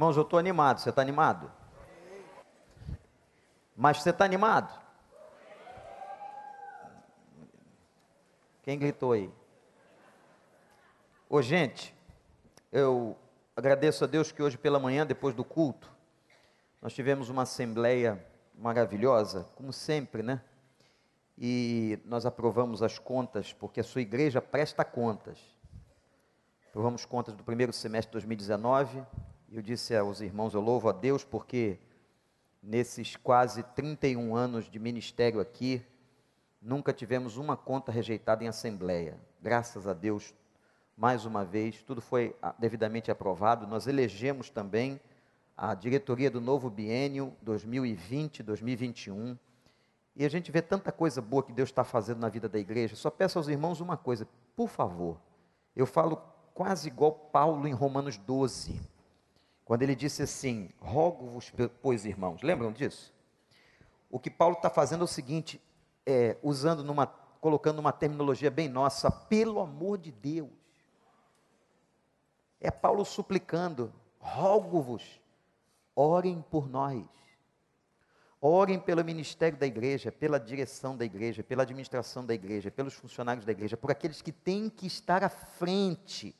Irmãos, eu estou animado. Você está animado? Mas você está animado? Quem gritou aí? Ô, gente, eu agradeço a Deus que hoje pela manhã, depois do culto, nós tivemos uma assembleia maravilhosa, como sempre, né? E nós aprovamos as contas, porque a sua igreja presta contas. Aprovamos contas do primeiro semestre de 2019. Eu disse aos irmãos, eu louvo a Deus, porque nesses quase 31 anos de ministério aqui, nunca tivemos uma conta rejeitada em assembleia. Graças a Deus, mais uma vez, tudo foi ah, devidamente aprovado. Nós elegemos também a diretoria do novo biênio 2020-2021. E a gente vê tanta coisa boa que Deus está fazendo na vida da igreja. Só peço aos irmãos uma coisa, por favor. Eu falo quase igual Paulo em Romanos 12, quando ele disse assim: Rogo-vos, pois irmãos. Lembram disso? O que Paulo está fazendo é o seguinte, é, usando numa, colocando uma terminologia bem nossa, pelo amor de Deus. É Paulo suplicando: rogo-vos, Orem por nós. Orem pelo ministério da igreja, pela direção da igreja, pela administração da igreja, pelos funcionários da igreja, por aqueles que têm que estar à frente.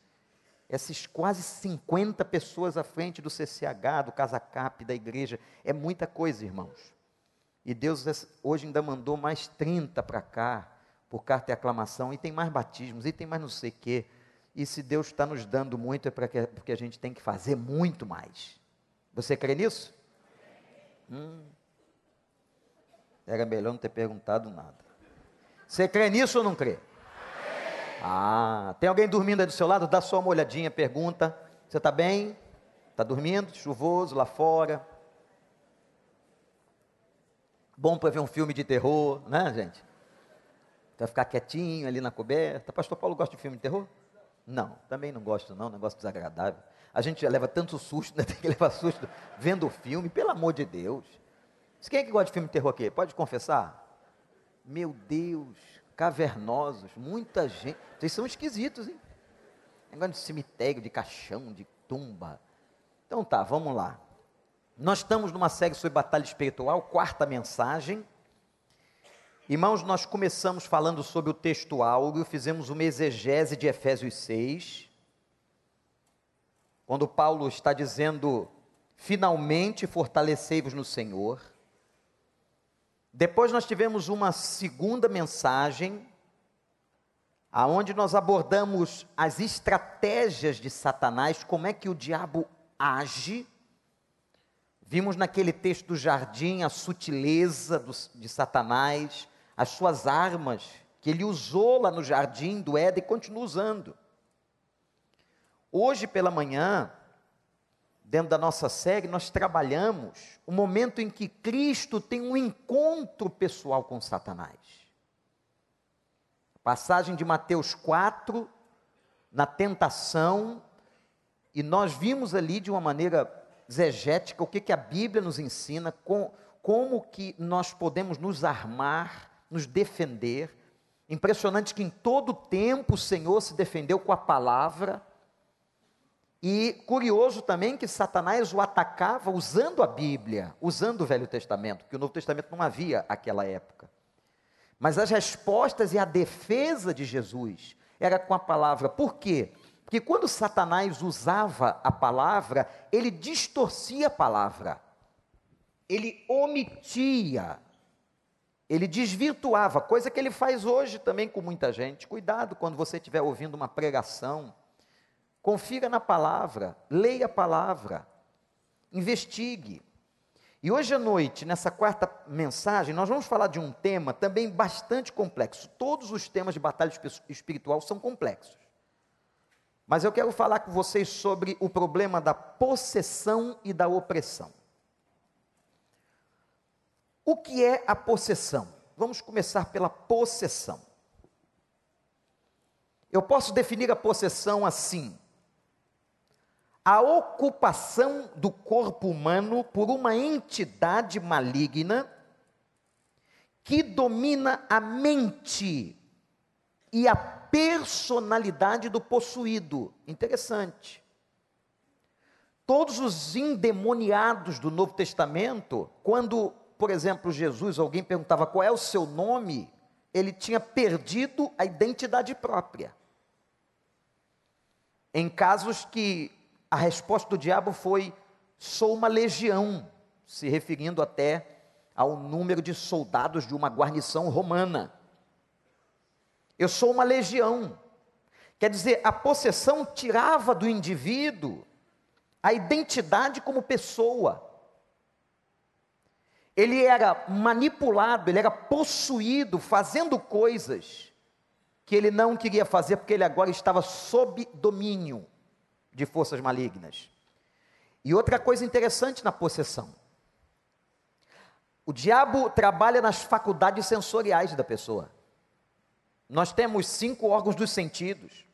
Essas quase 50 pessoas à frente do CCH, do Casacap, da igreja. É muita coisa, irmãos. E Deus hoje ainda mandou mais 30 para cá, por carta e aclamação, e tem mais batismos, e tem mais não sei o quê. E se Deus está nos dando muito, é porque a gente tem que fazer muito mais. Você crê nisso? Hum. Era melhor não ter perguntado nada. Você crê nisso ou não crê? Ah, tem alguém dormindo aí do seu lado? Dá só uma olhadinha, pergunta. Você está bem? Está dormindo? Chuvoso lá fora? Bom para ver um filme de terror, né, gente? Para ficar quietinho ali na coberta. Pastor Paulo gosta de filme de terror? Não, também não gosto, não. Negócio desagradável. A gente leva tanto susto, né? tem que levar susto vendo o filme, pelo amor de Deus. Quem é que gosta de filme de terror aqui? Pode confessar? Meu Deus, cavernosos, muita gente. Vocês são esquisitos, hein? Negócio de cemitério, de caixão, de tumba. Então tá, vamos lá. Nós estamos numa série sobre batalha espiritual, quarta mensagem. Irmãos, nós começamos falando sobre o texto áureo, fizemos uma exegese de Efésios 6 quando Paulo está dizendo: finalmente fortalecei-vos no Senhor. Depois nós tivemos uma segunda mensagem, aonde nós abordamos as estratégias de Satanás, como é que o diabo age. Vimos naquele texto do jardim a sutileza do, de Satanás, as suas armas que ele usou lá no jardim do Éden e continua usando. Hoje pela manhã, dentro da nossa série, nós trabalhamos o momento em que Cristo tem um encontro pessoal com Satanás. Passagem de Mateus 4, na tentação, e nós vimos ali de uma maneira exegética o que, que a Bíblia nos ensina, com, como que nós podemos nos armar, nos defender. Impressionante que em todo tempo o Senhor se defendeu com a palavra, e curioso também que Satanás o atacava usando a Bíblia, usando o Velho Testamento, porque o Novo Testamento não havia naquela época. Mas as respostas e a defesa de Jesus era com a palavra. Por quê? Porque quando Satanás usava a palavra, ele distorcia a palavra. Ele omitia. Ele desvirtuava, coisa que ele faz hoje também com muita gente. Cuidado quando você estiver ouvindo uma pregação Confira na palavra, leia a palavra, investigue. E hoje à noite, nessa quarta mensagem, nós vamos falar de um tema também bastante complexo. Todos os temas de batalha espiritual são complexos. Mas eu quero falar com vocês sobre o problema da possessão e da opressão. O que é a possessão? Vamos começar pela possessão. Eu posso definir a possessão assim: a ocupação do corpo humano por uma entidade maligna que domina a mente e a personalidade do possuído. Interessante. Todos os endemoniados do Novo Testamento, quando, por exemplo, Jesus, alguém perguntava qual é o seu nome, ele tinha perdido a identidade própria. Em casos que a resposta do diabo foi: sou uma legião, se referindo até ao número de soldados de uma guarnição romana. Eu sou uma legião. Quer dizer, a possessão tirava do indivíduo a identidade como pessoa. Ele era manipulado, ele era possuído, fazendo coisas que ele não queria fazer, porque ele agora estava sob domínio de forças malignas. E outra coisa interessante na possessão: o diabo trabalha nas faculdades sensoriais da pessoa. Nós temos cinco órgãos dos sentidos.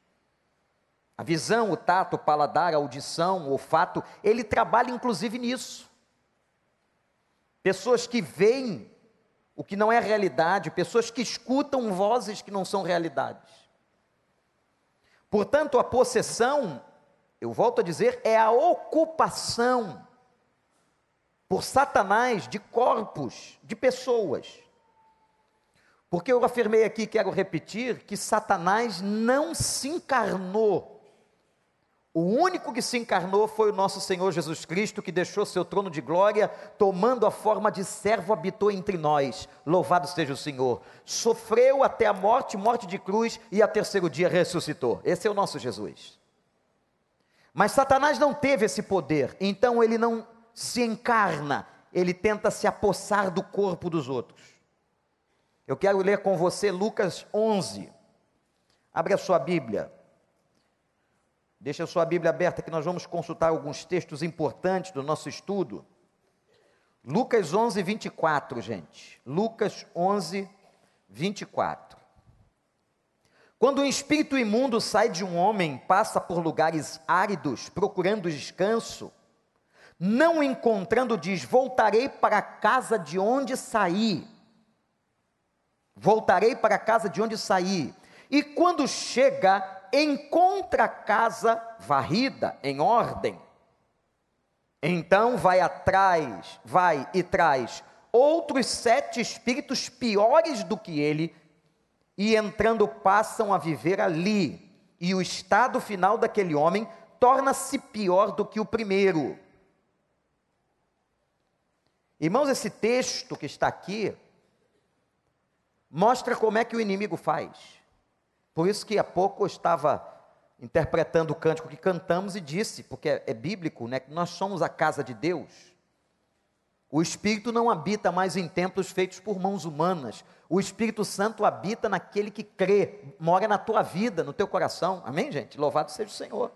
A visão, o tato, o paladar, a audição, o olfato, ele trabalha inclusive nisso. Pessoas que veem o que não é realidade, pessoas que escutam vozes que não são realidades. Portanto, a possessão, eu volto a dizer, é a ocupação por Satanás de corpos, de pessoas. Porque eu afirmei aqui, quero repetir, que Satanás não se encarnou o único que se encarnou foi o nosso Senhor Jesus Cristo, que deixou seu trono de glória, tomando a forma de servo, habitou entre nós. Louvado seja o Senhor. Sofreu até a morte, morte de cruz, e a terceiro dia ressuscitou. Esse é o nosso Jesus. Mas Satanás não teve esse poder, então ele não se encarna, ele tenta se apossar do corpo dos outros. Eu quero ler com você Lucas 11. Abre a sua Bíblia. Deixa a sua Bíblia aberta que nós vamos consultar alguns textos importantes do nosso estudo. Lucas 11, 24, gente. Lucas 11, 24. Quando um espírito imundo sai de um homem, passa por lugares áridos, procurando descanso, não encontrando, diz: Voltarei para a casa de onde saí. Voltarei para a casa de onde saí. E quando chega, encontra a casa varrida, em ordem. Então vai atrás, vai e traz outros sete espíritos piores do que ele, e entrando passam a viver ali. E o estado final daquele homem torna-se pior do que o primeiro. Irmãos, esse texto que está aqui mostra como é que o inimigo faz. Por isso que há pouco eu estava interpretando o cântico que cantamos e disse, porque é, é bíblico, né, que nós somos a casa de Deus. O Espírito não habita mais em templos feitos por mãos humanas. O Espírito Santo habita naquele que crê, mora na tua vida, no teu coração. Amém, gente? Louvado seja o Senhor.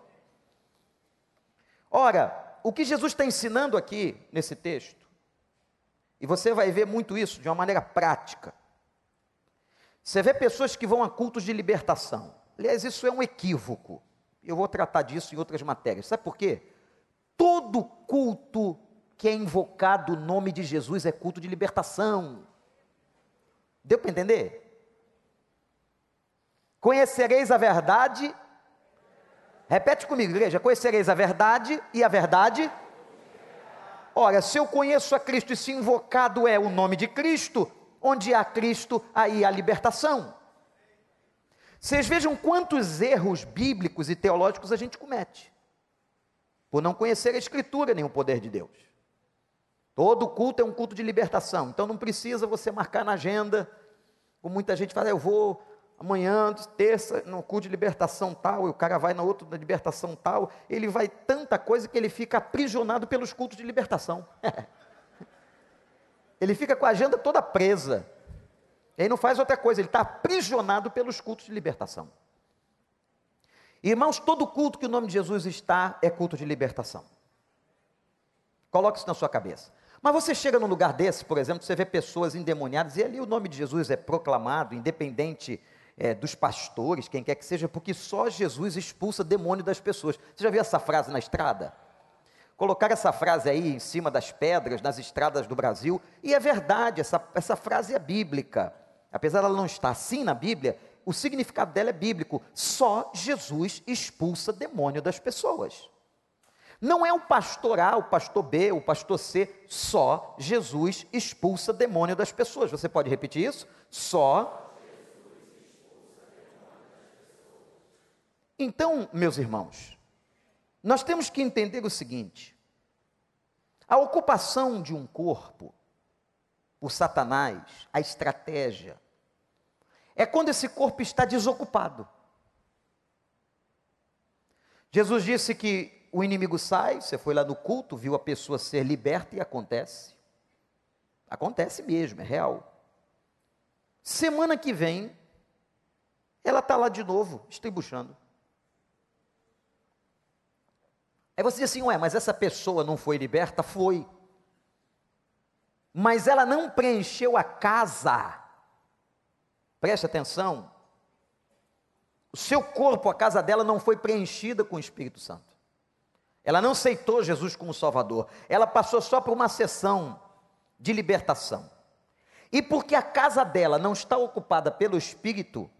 Ora, o que Jesus está ensinando aqui nesse texto, e você vai ver muito isso de uma maneira prática. Você vê pessoas que vão a cultos de libertação. Aliás, isso é um equívoco. Eu vou tratar disso em outras matérias. Sabe por quê? Todo culto que é invocado o nome de Jesus é culto de libertação. Deu para entender? Conhecereis a verdade. Repete comigo, igreja. Conhecereis a verdade e a verdade. Ora, se eu conheço a Cristo e se invocado é o nome de Cristo, Onde há Cristo, aí há libertação. Vocês vejam quantos erros bíblicos e teológicos a gente comete, por não conhecer a Escritura nem o poder de Deus. Todo culto é um culto de libertação, então não precisa você marcar na agenda, como muita gente fala, eu vou amanhã, terça, no culto de libertação tal, e o cara vai na outra da libertação tal, ele vai tanta coisa que ele fica aprisionado pelos cultos de libertação. Ele fica com a agenda toda presa. E aí não faz outra coisa, ele está aprisionado pelos cultos de libertação. Irmãos, todo culto que o nome de Jesus está é culto de libertação. Coloque isso na sua cabeça. Mas você chega num lugar desse, por exemplo, você vê pessoas endemoniadas, e ali o nome de Jesus é proclamado, independente é, dos pastores, quem quer que seja, porque só Jesus expulsa demônio das pessoas. Você já viu essa frase na estrada? colocar essa frase aí em cima das pedras, nas estradas do Brasil, e é verdade, essa, essa frase é bíblica. Apesar dela não estar assim na Bíblia, o significado dela é bíblico. Só Jesus expulsa demônio das pessoas. Não é o pastor A, o pastor B, o pastor C, só Jesus expulsa demônio das pessoas. Você pode repetir isso? Só. Então, meus irmãos, nós temos que entender o seguinte: a ocupação de um corpo por Satanás, a estratégia, é quando esse corpo está desocupado. Jesus disse que o inimigo sai, você foi lá no culto, viu a pessoa ser liberta e acontece. Acontece mesmo, é real. Semana que vem, ela está lá de novo, estribuchando. Aí você diz assim, ué, mas essa pessoa não foi liberta? Foi. Mas ela não preencheu a casa. Preste atenção. O seu corpo, a casa dela, não foi preenchida com o Espírito Santo. Ela não aceitou Jesus como Salvador. Ela passou só por uma sessão de libertação. E porque a casa dela não está ocupada pelo Espírito,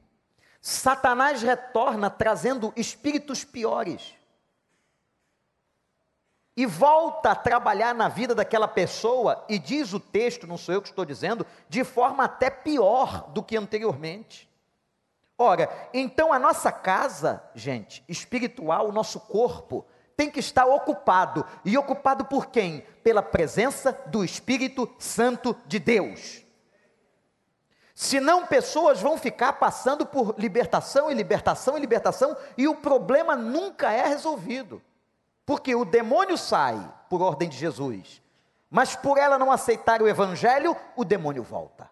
Satanás retorna trazendo espíritos piores. E volta a trabalhar na vida daquela pessoa, e diz o texto, não sou eu que estou dizendo, de forma até pior do que anteriormente. Ora, então a nossa casa, gente, espiritual, o nosso corpo, tem que estar ocupado. E ocupado por quem? Pela presença do Espírito Santo de Deus. Senão, pessoas vão ficar passando por libertação e libertação e libertação, e o problema nunca é resolvido. Porque o demônio sai por ordem de Jesus, mas por ela não aceitar o Evangelho, o demônio volta.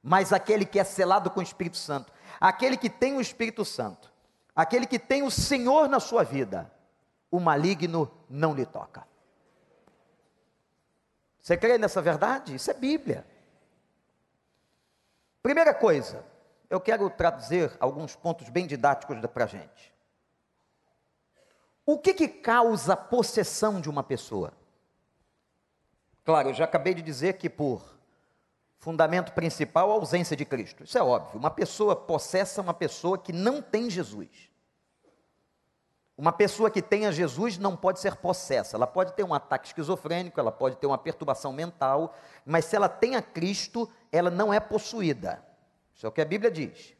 Mas aquele que é selado com o Espírito Santo, aquele que tem o Espírito Santo, aquele que tem o Senhor na sua vida, o maligno não lhe toca. Você crê nessa verdade? Isso é Bíblia. Primeira coisa, eu quero trazer alguns pontos bem didáticos para a gente. O que, que causa a possessão de uma pessoa? Claro, eu já acabei de dizer que por fundamento principal a ausência de Cristo. Isso é óbvio. Uma pessoa possessa é uma pessoa que não tem Jesus. Uma pessoa que tenha Jesus não pode ser possessa. Ela pode ter um ataque esquizofrênico, ela pode ter uma perturbação mental, mas se ela tem a Cristo, ela não é possuída. Isso é o que a Bíblia diz.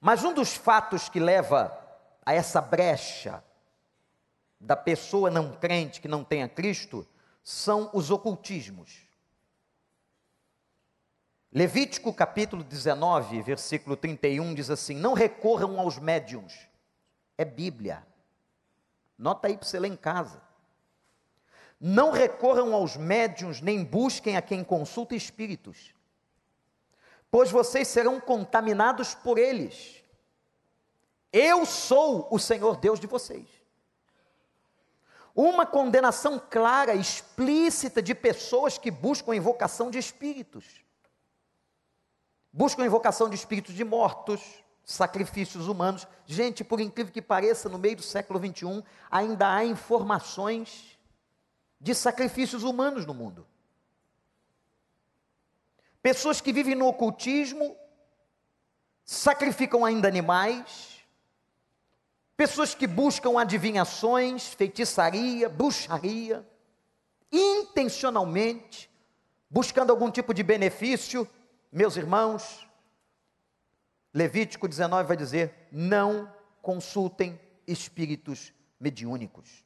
Mas um dos fatos que leva a essa brecha da pessoa não crente que não tem a Cristo são os ocultismos. Levítico capítulo 19, versículo 31 diz assim: Não recorram aos médiums é Bíblia. Nota aí para você ler em casa. Não recorram aos médiuns, nem busquem a quem consulta espíritos, pois vocês serão contaminados por eles. Eu sou o Senhor Deus de vocês. Uma condenação clara, explícita de pessoas que buscam a invocação de espíritos. Buscam a invocação de espíritos de mortos, sacrifícios humanos. Gente, por incrível que pareça, no meio do século 21, ainda há informações de sacrifícios humanos no mundo. Pessoas que vivem no ocultismo sacrificam ainda animais. Pessoas que buscam adivinhações, feitiçaria, bruxaria, intencionalmente, buscando algum tipo de benefício, meus irmãos, Levítico 19 vai dizer: não consultem espíritos mediúnicos,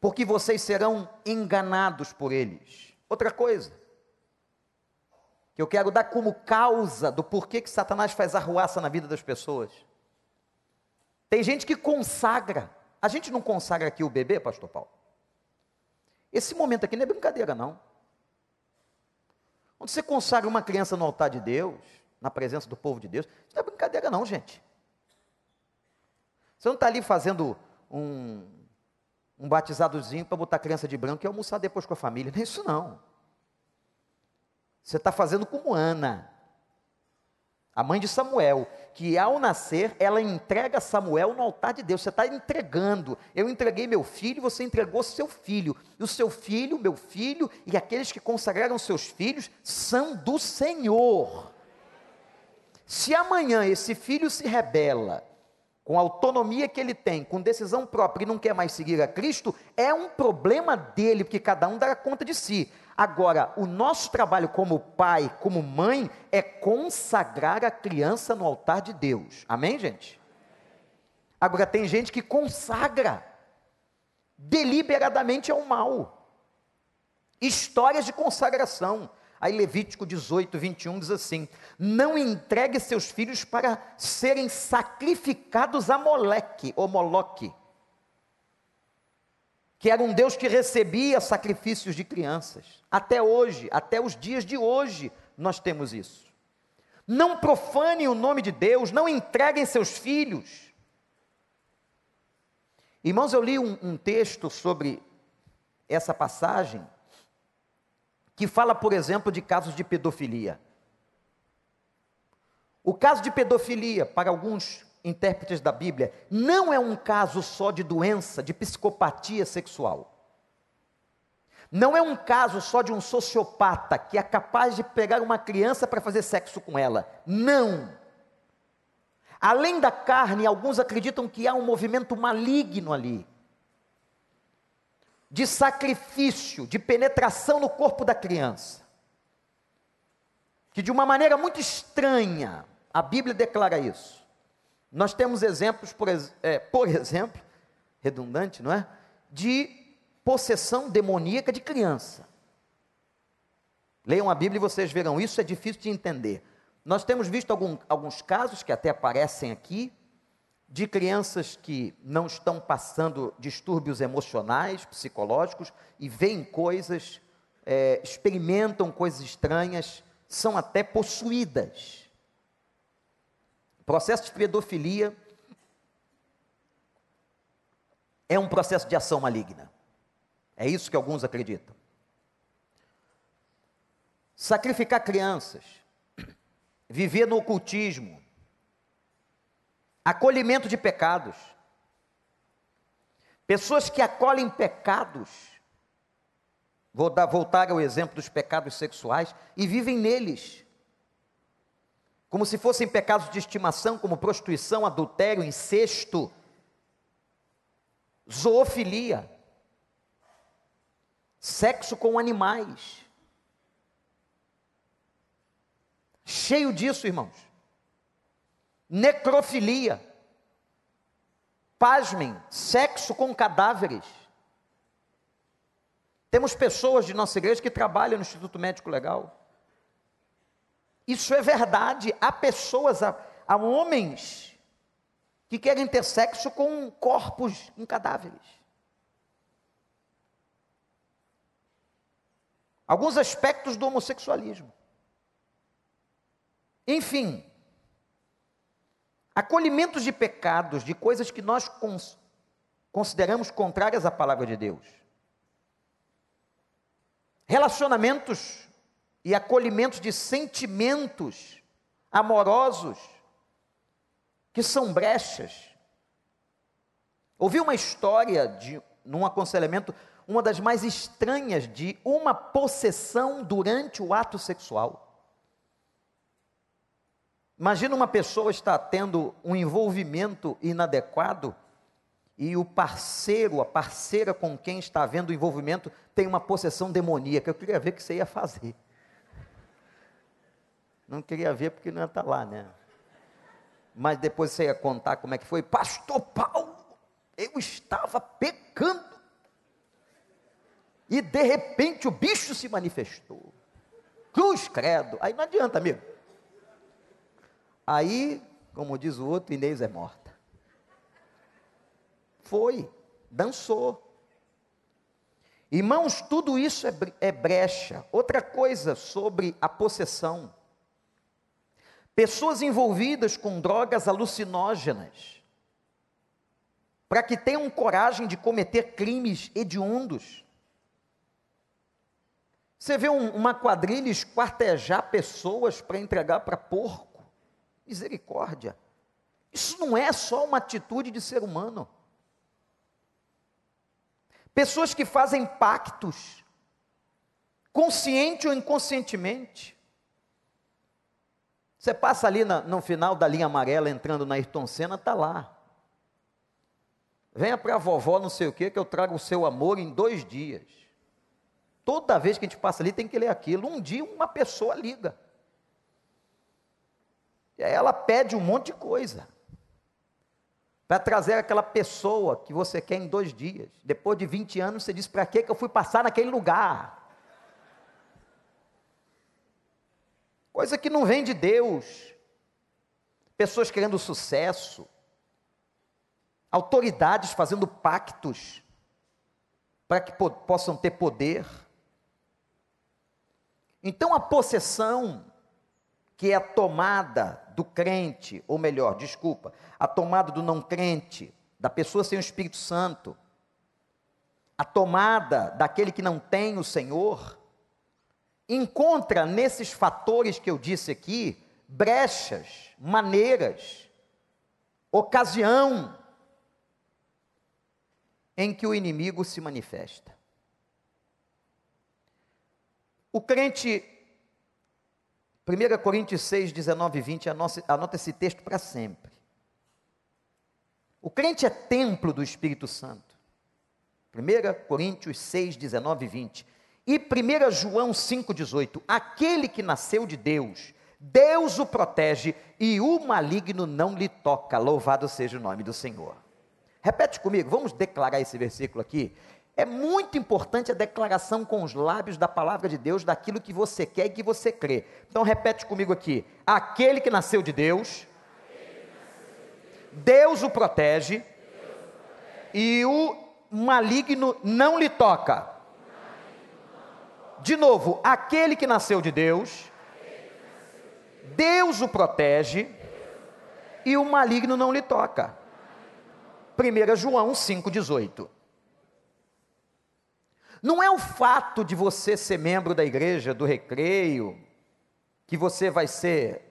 porque vocês serão enganados por eles. Outra coisa, que eu quero dar como causa do porquê que Satanás faz arruaça na vida das pessoas. Tem gente que consagra. A gente não consagra aqui o bebê, pastor Paulo? Esse momento aqui não é brincadeira, não. Quando você consagra uma criança no altar de Deus, na presença do povo de Deus. Isso não é brincadeira, não, gente. Você não está ali fazendo um, um batizadozinho para botar criança de branco e almoçar depois com a família. Não é isso, não. Você está fazendo como Ana, a mãe de Samuel, que ao nascer, ela entrega Samuel no altar de Deus. Você está entregando. Eu entreguei meu filho, você entregou seu filho. E o seu filho, meu filho, e aqueles que consagraram seus filhos, são do Senhor. Se amanhã esse filho se rebela com a autonomia que ele tem, com decisão própria e não quer mais seguir a Cristo, é um problema dele, porque cada um dá conta de si. Agora, o nosso trabalho como pai, como mãe, é consagrar a criança no altar de Deus. Amém, gente? Agora, tem gente que consagra deliberadamente ao mal. Histórias de consagração. Aí Levítico 18, 21 diz assim: Não entregue seus filhos para serem sacrificados a Moleque, ou Moloque, que era um Deus que recebia sacrifícios de crianças. Até hoje, até os dias de hoje, nós temos isso. Não profanem o nome de Deus, não entreguem seus filhos. Irmãos, eu li um, um texto sobre essa passagem que fala, por exemplo, de casos de pedofilia. O caso de pedofilia, para alguns intérpretes da Bíblia, não é um caso só de doença, de psicopatia sexual. Não é um caso só de um sociopata que é capaz de pegar uma criança para fazer sexo com ela. Não. Além da carne, alguns acreditam que há um movimento maligno ali de sacrifício, de penetração no corpo da criança. Que de uma maneira muito estranha, a Bíblia declara isso. Nós temos exemplos, por, é, por exemplo, redundante, não é? De possessão demoníaca de criança. Leiam a Bíblia e vocês verão isso, é difícil de entender. Nós temos visto algum, alguns casos que até aparecem aqui, de crianças que não estão passando distúrbios emocionais, psicológicos, e veem coisas, é, experimentam coisas estranhas, são até possuídas. O processo de pedofilia é um processo de ação maligna. É isso que alguns acreditam. Sacrificar crianças, viver no ocultismo, acolhimento de pecados. Pessoas que acolhem pecados, vou dar, voltar ao exemplo dos pecados sexuais, e vivem neles, como se fossem pecados de estimação, como prostituição, adultério, incesto, zoofilia, sexo com animais. Cheio disso, irmãos necrofilia. Pasmem, sexo com cadáveres. Temos pessoas de nossa igreja que trabalham no Instituto Médico Legal. Isso é verdade. Há pessoas, há, há homens que querem ter sexo com corpos em cadáveres. Alguns aspectos do homossexualismo. Enfim, acolhimentos de pecados, de coisas que nós cons consideramos contrárias à palavra de Deus. Relacionamentos e acolhimentos de sentimentos amorosos que são brechas. Ouvi uma história de num aconselhamento, uma das mais estranhas de uma possessão durante o ato sexual. Imagina uma pessoa estar tendo um envolvimento inadequado e o parceiro, a parceira com quem está havendo o envolvimento, tem uma possessão demoníaca. Eu queria ver o que você ia fazer. Não queria ver porque não ia estar lá, né? Mas depois você ia contar como é que foi. Pastor Paulo, eu estava pecando. E de repente o bicho se manifestou. Cruz credo. Aí não adianta, amigo. Aí, como diz o outro, Inês é morta. Foi, dançou. Irmãos, tudo isso é, é brecha. Outra coisa sobre a possessão. Pessoas envolvidas com drogas alucinógenas, para que tenham coragem de cometer crimes hediondos. Você vê um, uma quadrilha esquartejar pessoas para entregar para porco. Misericórdia. Isso não é só uma atitude de ser humano. Pessoas que fazem pactos, consciente ou inconscientemente. Você passa ali na, no final da linha amarela, entrando na Ayrton Senna, está lá. Venha para a vovó, não sei o que, que eu trago o seu amor em dois dias. Toda vez que a gente passa ali, tem que ler aquilo. Um dia, uma pessoa liga. E aí ela pede um monte de coisa. Para trazer aquela pessoa que você quer em dois dias. Depois de 20 anos, você diz: para que eu fui passar naquele lugar? Coisa que não vem de Deus. Pessoas querendo sucesso autoridades fazendo pactos para que possam ter poder. Então a possessão, que é a tomada do crente, ou melhor, desculpa, a tomada do não crente, da pessoa sem o Espírito Santo, a tomada daquele que não tem o Senhor, encontra nesses fatores que eu disse aqui brechas, maneiras, ocasião em que o inimigo se manifesta. O crente, 1 Coríntios 6, 19 e 20, anota, esse texto para sempre. O crente é templo do Espírito Santo. 1 Coríntios 6, 19 e 20. E 1 João 5, 18. Aquele que nasceu de Deus, Deus o protege e o maligno não lhe toca. Louvado seja o nome do Senhor. Repete comigo, vamos declarar esse versículo aqui. É muito importante a declaração com os lábios da palavra de Deus, daquilo que você quer e que você crê. Então repete comigo aqui: aquele que nasceu de Deus, Deus o protege, e o maligno não lhe toca. De novo, aquele que nasceu de Deus, Deus o protege, e o maligno não lhe toca. 1 João 5,18. Não é o fato de você ser membro da igreja, do recreio, que você vai ser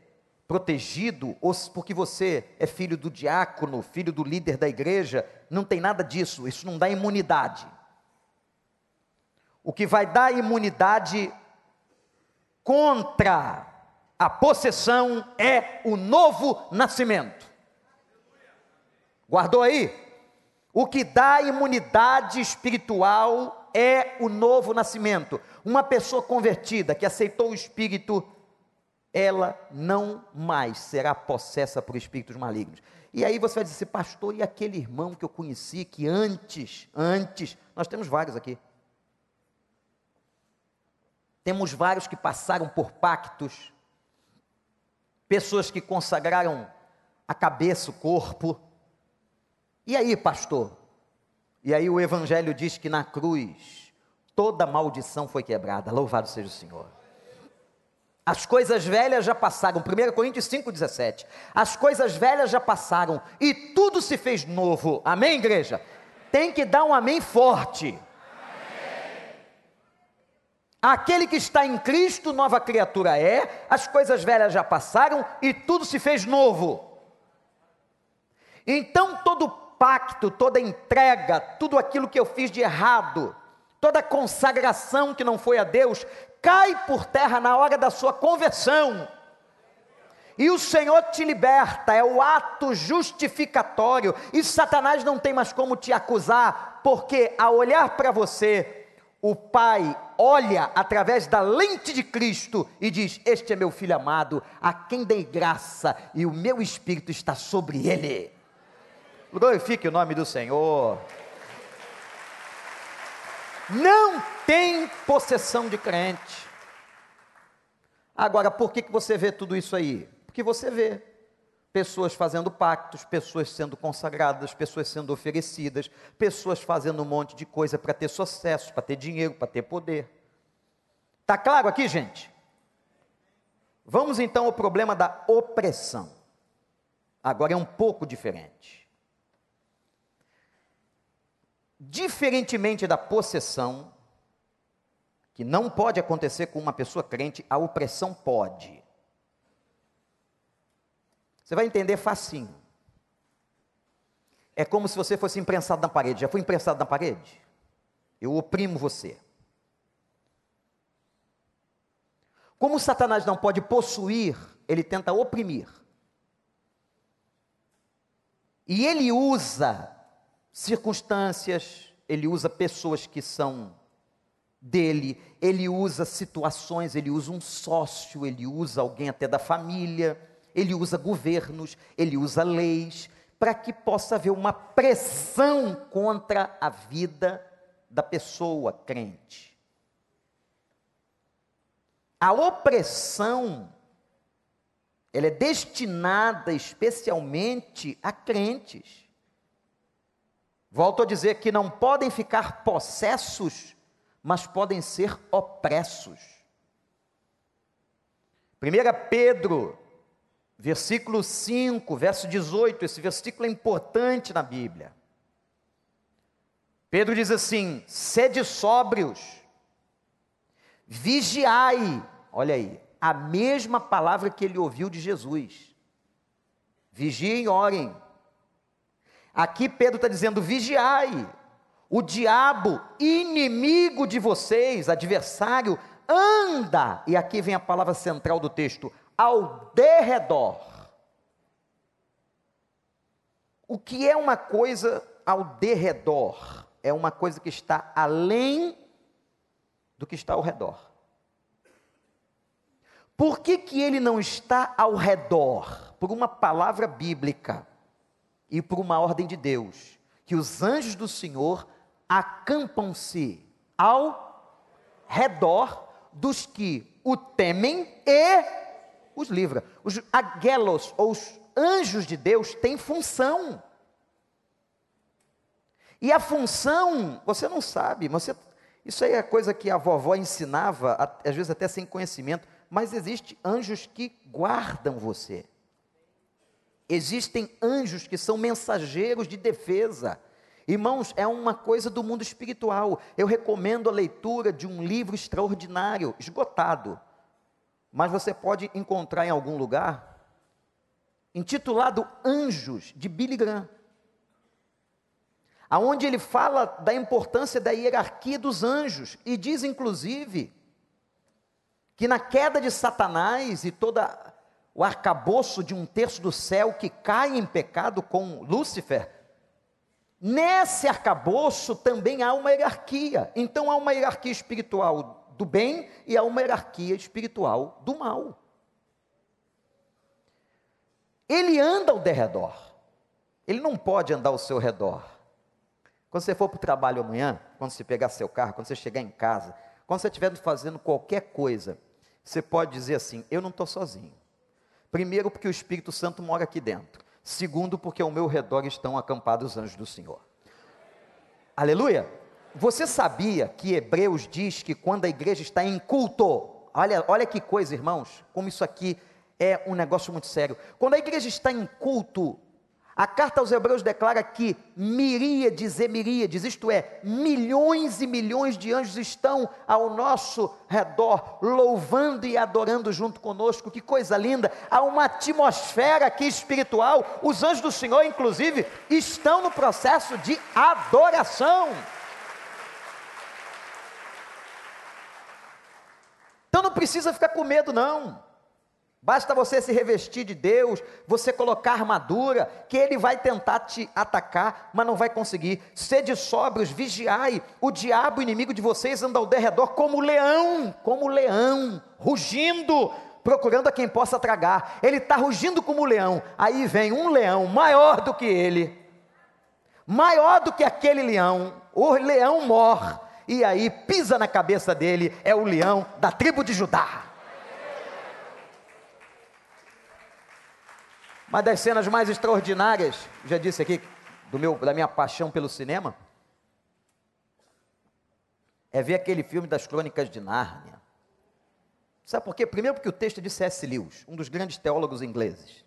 protegido, ou porque você é filho do diácono, filho do líder da igreja, não tem nada disso, isso não dá imunidade. O que vai dar imunidade contra a possessão é o novo nascimento. Guardou aí? O que dá imunidade espiritual é o novo nascimento. Uma pessoa convertida que aceitou o Espírito, ela não mais será possessa por espíritos malignos. E aí você vai dizer, assim, pastor, e aquele irmão que eu conheci que antes, antes, nós temos vários aqui. Temos vários que passaram por pactos, pessoas que consagraram a cabeça, o corpo, e aí, pastor? E aí o Evangelho diz que na cruz toda maldição foi quebrada. Louvado seja o Senhor. As coisas velhas já passaram. 1 Coríntios 5,17. As coisas velhas já passaram e tudo se fez novo. Amém, igreja? Tem que dar um amém forte. Aquele que está em Cristo, nova criatura é. As coisas velhas já passaram e tudo se fez novo. Então todo pacto, toda entrega, tudo aquilo que eu fiz de errado, toda consagração que não foi a Deus, cai por terra na hora da sua conversão. E o Senhor te liberta, é o ato justificatório, e Satanás não tem mais como te acusar, porque ao olhar para você, o Pai olha através da lente de Cristo e diz: Este é meu filho amado, a quem dei graça, e o meu espírito está sobre ele. Glorifique o nome do Senhor. Não tem possessão de crente. Agora, por que, que você vê tudo isso aí? Porque você vê pessoas fazendo pactos, pessoas sendo consagradas, pessoas sendo oferecidas, pessoas fazendo um monte de coisa para ter sucesso, para ter dinheiro, para ter poder. Tá claro aqui, gente? Vamos então ao problema da opressão. Agora é um pouco diferente. Diferentemente da possessão, que não pode acontecer com uma pessoa crente, a opressão pode. Você vai entender facinho. É como se você fosse imprensado na parede. Já foi imprensado na parede? Eu oprimo você. Como Satanás não pode possuir, ele tenta oprimir. E ele usa circunstâncias, ele usa pessoas que são dele, ele usa situações, ele usa um sócio, ele usa alguém até da família, ele usa governos, ele usa leis, para que possa haver uma pressão contra a vida da pessoa crente. A opressão ela é destinada especialmente a crentes. Volto a dizer que não podem ficar possessos, mas podem ser opressos. 1 Pedro, versículo 5, verso 18, esse versículo é importante na Bíblia. Pedro diz assim: sede sóbrios, vigiai, olha aí, a mesma palavra que ele ouviu de Jesus. Vigiem e orem. Aqui Pedro está dizendo: vigiai. O diabo, inimigo de vocês, adversário, anda, e aqui vem a palavra central do texto, ao derredor. O que é uma coisa ao derredor? É uma coisa que está além do que está ao redor. Por que, que ele não está ao redor? Por uma palavra bíblica e por uma ordem de Deus, que os anjos do Senhor acampam-se ao redor dos que o temem e os livra. Os aguelos, ou os anjos de Deus, têm função. E a função, você não sabe, você, isso aí é coisa que a vovó ensinava, às vezes até sem conhecimento mas existem anjos que guardam você. Existem anjos que são mensageiros de defesa. Irmãos, é uma coisa do mundo espiritual. Eu recomendo a leitura de um livro extraordinário, esgotado, mas você pode encontrar em algum lugar, intitulado Anjos, de Billy Graham. Aonde ele fala da importância da hierarquia dos anjos e diz inclusive que na queda de Satanás e toda o arcabouço de um terço do céu que cai em pecado com Lúcifer, nesse arcabouço também há uma hierarquia. Então há uma hierarquia espiritual do bem e há uma hierarquia espiritual do mal. Ele anda ao derredor. Ele não pode andar ao seu redor. Quando você for para o trabalho amanhã, quando você pegar seu carro, quando você chegar em casa, quando você estiver fazendo qualquer coisa, você pode dizer assim: eu não estou sozinho. Primeiro, porque o Espírito Santo mora aqui dentro. Segundo, porque ao meu redor estão acampados os anjos do Senhor. Aleluia! Você sabia que Hebreus diz que quando a igreja está em culto, olha, olha que coisa, irmãos, como isso aqui é um negócio muito sério. Quando a igreja está em culto, a carta aos Hebreus declara que miríades e miríades, isto é, milhões e milhões de anjos estão ao nosso redor, louvando e adorando junto conosco. Que coisa linda! Há uma atmosfera aqui espiritual. Os anjos do Senhor, inclusive, estão no processo de adoração. Então não precisa ficar com medo, não. Basta você se revestir de Deus, você colocar armadura, que Ele vai tentar te atacar, mas não vai conseguir. Sede sóbrios, vigiai, o diabo, inimigo de vocês, anda ao derredor como leão, como leão, rugindo, procurando a quem possa tragar. Ele está rugindo como leão. Aí vem um leão maior do que ele, maior do que aquele leão. O leão morre, e aí pisa na cabeça dele, é o leão da tribo de Judá. Uma das cenas mais extraordinárias, já disse aqui, do meu, da minha paixão pelo cinema, é ver aquele filme das crônicas de Nárnia. Sabe por quê? Primeiro, porque o texto é de C.S. Lewis, um dos grandes teólogos ingleses.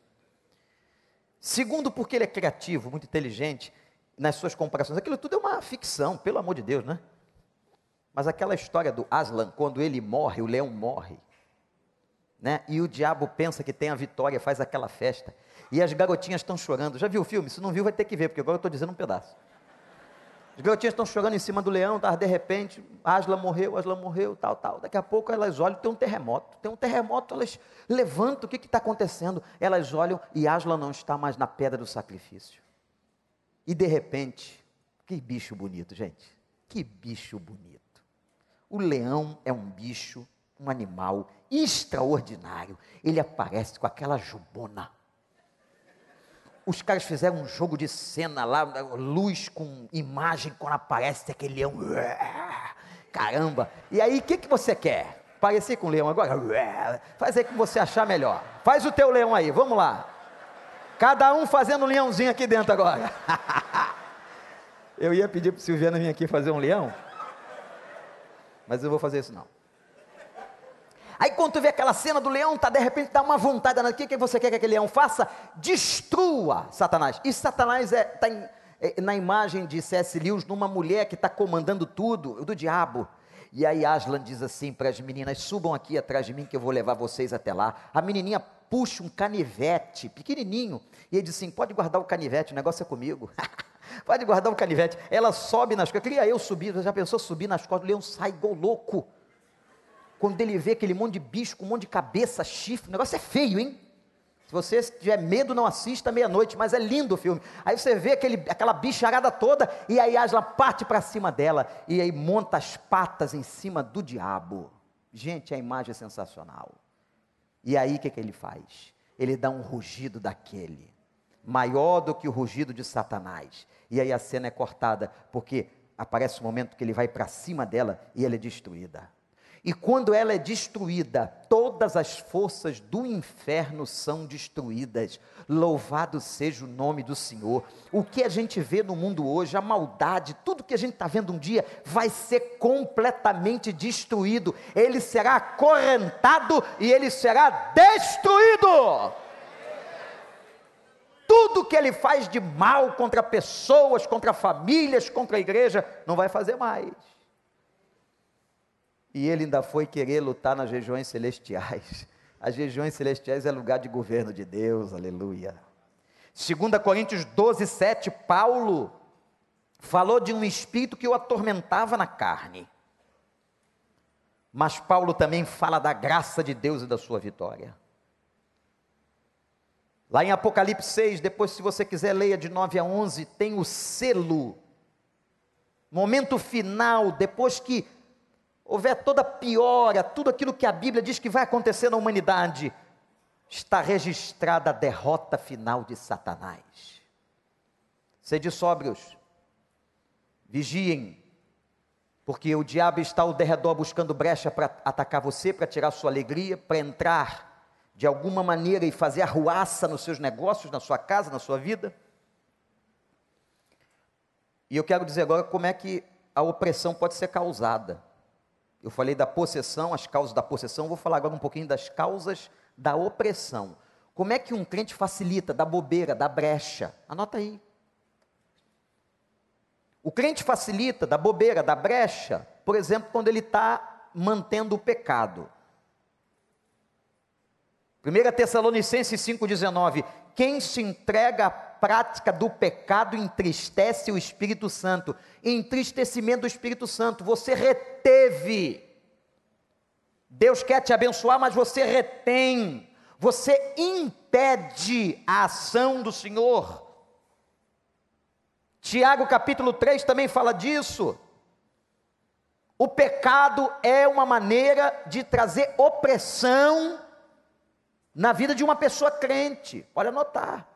Segundo, porque ele é criativo, muito inteligente nas suas comparações. Aquilo tudo é uma ficção, pelo amor de Deus, né? Mas aquela história do Aslan, quando ele morre, o leão morre, né? E o diabo pensa que tem a vitória, faz aquela festa. E as garotinhas estão chorando. Já viu o filme? Se não viu, vai ter que ver, porque agora eu estou dizendo um pedaço. As garotinhas estão chorando em cima do leão, tá? de repente, Asla morreu, Asla morreu, tal, tal. Daqui a pouco elas olham, tem um terremoto. Tem um terremoto, elas levantam, o que está acontecendo? Elas olham e Asla não está mais na pedra do sacrifício. E de repente, Que bicho bonito, gente. Que bicho bonito. O leão é um bicho, um animal extraordinário. Ele aparece com aquela jubona. Os caras fizeram um jogo de cena lá, luz com imagem, quando aparece aquele leão. Caramba! E aí, o que, que você quer? Parecer com o leão agora? Faz aí que você achar melhor. Faz o teu leão aí, vamos lá. Cada um fazendo um leãozinho aqui dentro agora. Eu ia pedir para o Silviano vir aqui fazer um leão, mas eu vou fazer isso não. Aí quando tu vê aquela cena do leão, tá de repente dá uma vontade, o que, que você quer que aquele leão faça? Destrua Satanás. E Satanás está é, tá é, na imagem de C.S. Lewis, numa mulher que está comandando tudo, do diabo. E aí Aslan diz assim para as meninas: subam aqui atrás de mim que eu vou levar vocês até lá. A menininha puxa um canivete, pequenininho, e ele diz assim: pode guardar o canivete, o negócio é comigo. Pode guardar o canivete. Ela sobe nas costas. Queria eu subir. Já pensou subir nas costas? O leão sai igual louco. Quando ele vê aquele monte de bicho um monte de cabeça, chifre. O negócio é feio, hein? Se você tiver medo, não assista meia-noite, mas é lindo o filme. Aí você vê aquele, aquela bicharada toda, e aí Asla parte para cima dela, e aí monta as patas em cima do diabo. Gente, a imagem é sensacional. E aí o que, que ele faz? Ele dá um rugido daquele, maior do que o rugido de Satanás. E aí a cena é cortada, porque aparece um momento que ele vai para cima dela e ela é destruída. E quando ela é destruída, todas as forças do inferno são destruídas. Louvado seja o nome do Senhor. O que a gente vê no mundo hoje, a maldade, tudo que a gente está vendo um dia, vai ser completamente destruído. Ele será acorrentado e ele será destruído tudo que ele faz de mal contra pessoas, contra famílias, contra a igreja, não vai fazer mais. E ele ainda foi querer lutar nas regiões celestiais. As regiões celestiais é lugar de governo de Deus, aleluia. 2 Coríntios 12, 7, Paulo falou de um espírito que o atormentava na carne. Mas Paulo também fala da graça de Deus e da sua vitória. Lá em Apocalipse 6, depois, se você quiser, leia de 9 a 11, tem o selo. Momento final, depois que houver toda piora, tudo aquilo que a Bíblia diz que vai acontecer na humanidade, está registrada a derrota final de Satanás. Sede sóbrios, vigiem, porque o diabo está ao derredor buscando brecha para atacar você, para tirar sua alegria, para entrar de alguma maneira e fazer arruaça nos seus negócios, na sua casa, na sua vida. E eu quero dizer agora como é que a opressão pode ser causada. Eu falei da possessão, as causas da possessão, vou falar agora um pouquinho das causas da opressão. Como é que um crente facilita da bobeira, da brecha? Anota aí. O crente facilita da bobeira, da brecha, por exemplo, quando ele está mantendo o pecado. 1 Tessalonicenses 5,19: Quem se entrega à prática do pecado entristece o Espírito Santo. Entristecimento do Espírito Santo, você reteve. Deus quer te abençoar, mas você retém, você impede a ação do Senhor. Tiago capítulo 3 também fala disso. O pecado é uma maneira de trazer opressão na vida de uma pessoa crente. Pode anotar.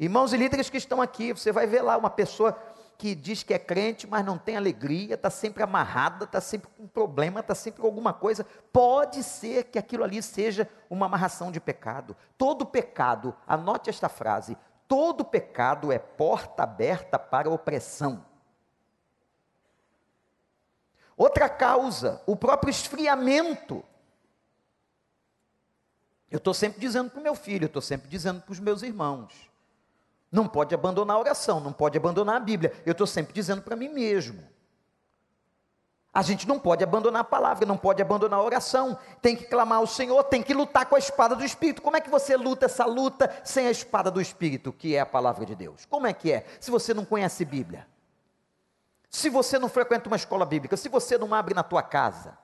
Irmãos e líderes que estão aqui, você vai ver lá uma pessoa que diz que é crente, mas não tem alegria, está sempre amarrada, está sempre com problema, está sempre com alguma coisa. Pode ser que aquilo ali seja uma amarração de pecado. Todo pecado, anote esta frase: todo pecado é porta aberta para opressão. Outra causa, o próprio esfriamento. Eu estou sempre dizendo para o meu filho, eu estou sempre dizendo para os meus irmãos. Não pode abandonar a oração, não pode abandonar a Bíblia. Eu estou sempre dizendo para mim mesmo. A gente não pode abandonar a palavra, não pode abandonar a oração. Tem que clamar ao Senhor, tem que lutar com a espada do Espírito. Como é que você luta essa luta sem a espada do Espírito, que é a palavra de Deus? Como é que é? Se você não conhece Bíblia, se você não frequenta uma escola bíblica, se você não abre na tua casa,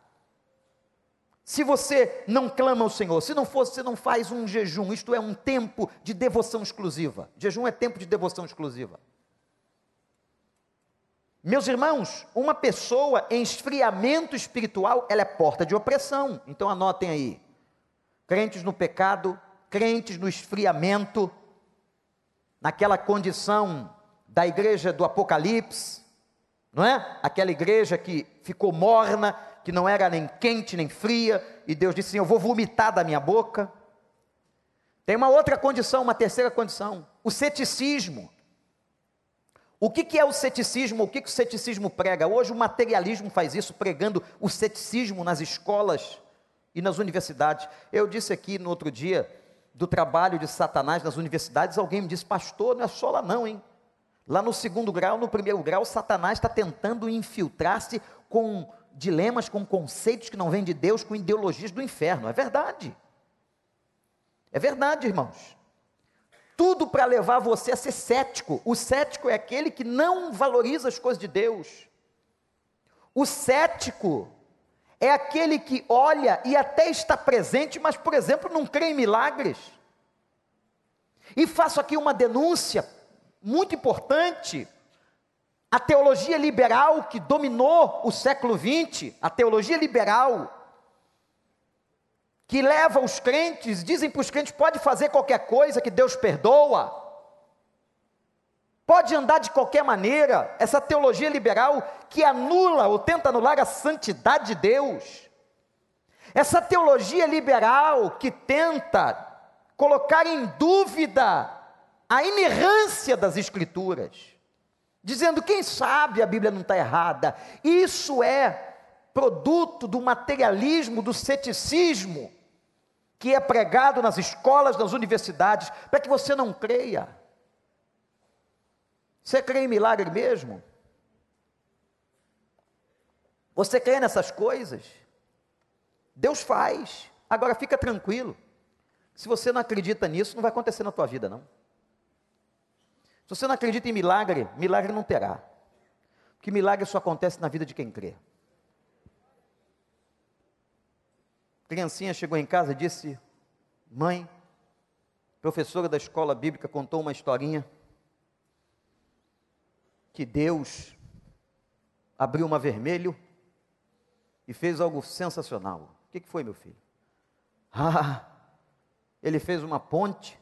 se você não clama ao Senhor, se não for, você não faz um jejum, isto é um tempo de devoção exclusiva. Jejum é tempo de devoção exclusiva. Meus irmãos, uma pessoa em esfriamento espiritual, ela é porta de opressão. Então anotem aí. Crentes no pecado, crentes no esfriamento, naquela condição da igreja do Apocalipse, não é? Aquela igreja que ficou morna, que não era nem quente nem fria, e Deus disse assim: Eu vou vomitar da minha boca. Tem uma outra condição, uma terceira condição: o ceticismo. O que, que é o ceticismo? O que, que o ceticismo prega? Hoje o materialismo faz isso, pregando o ceticismo nas escolas e nas universidades. Eu disse aqui no outro dia do trabalho de Satanás nas universidades, alguém me disse, pastor, não é só lá não, hein? Lá no segundo grau, no primeiro grau, Satanás está tentando infiltrar-se com dilemas, com conceitos que não vêm de Deus, com ideologias do inferno. É verdade. É verdade, irmãos tudo para levar você a ser cético. O cético é aquele que não valoriza as coisas de Deus. O cético é aquele que olha e até está presente, mas, por exemplo, não crê em milagres. E faço aqui uma denúncia muito importante. A teologia liberal que dominou o século XX, a teologia liberal, que leva os crentes, dizem para os crentes: pode fazer qualquer coisa que Deus perdoa, pode andar de qualquer maneira, essa teologia liberal que anula ou tenta anular a santidade de Deus, essa teologia liberal que tenta colocar em dúvida a inerrância das Escrituras, dizendo: quem sabe a Bíblia não está errada, isso é produto do materialismo, do ceticismo que é pregado nas escolas, nas universidades, para que você não creia. Você crê em milagre mesmo? Você crê nessas coisas? Deus faz. Agora fica tranquilo. Se você não acredita nisso, não vai acontecer na tua vida, não. Se você não acredita em milagre, milagre não terá. Porque milagre só acontece na vida de quem crê. criancinha chegou em casa e disse: Mãe, professora da escola bíblica contou uma historinha que Deus abriu uma vermelho e fez algo sensacional. O que foi, meu filho? Ah, ele fez uma ponte,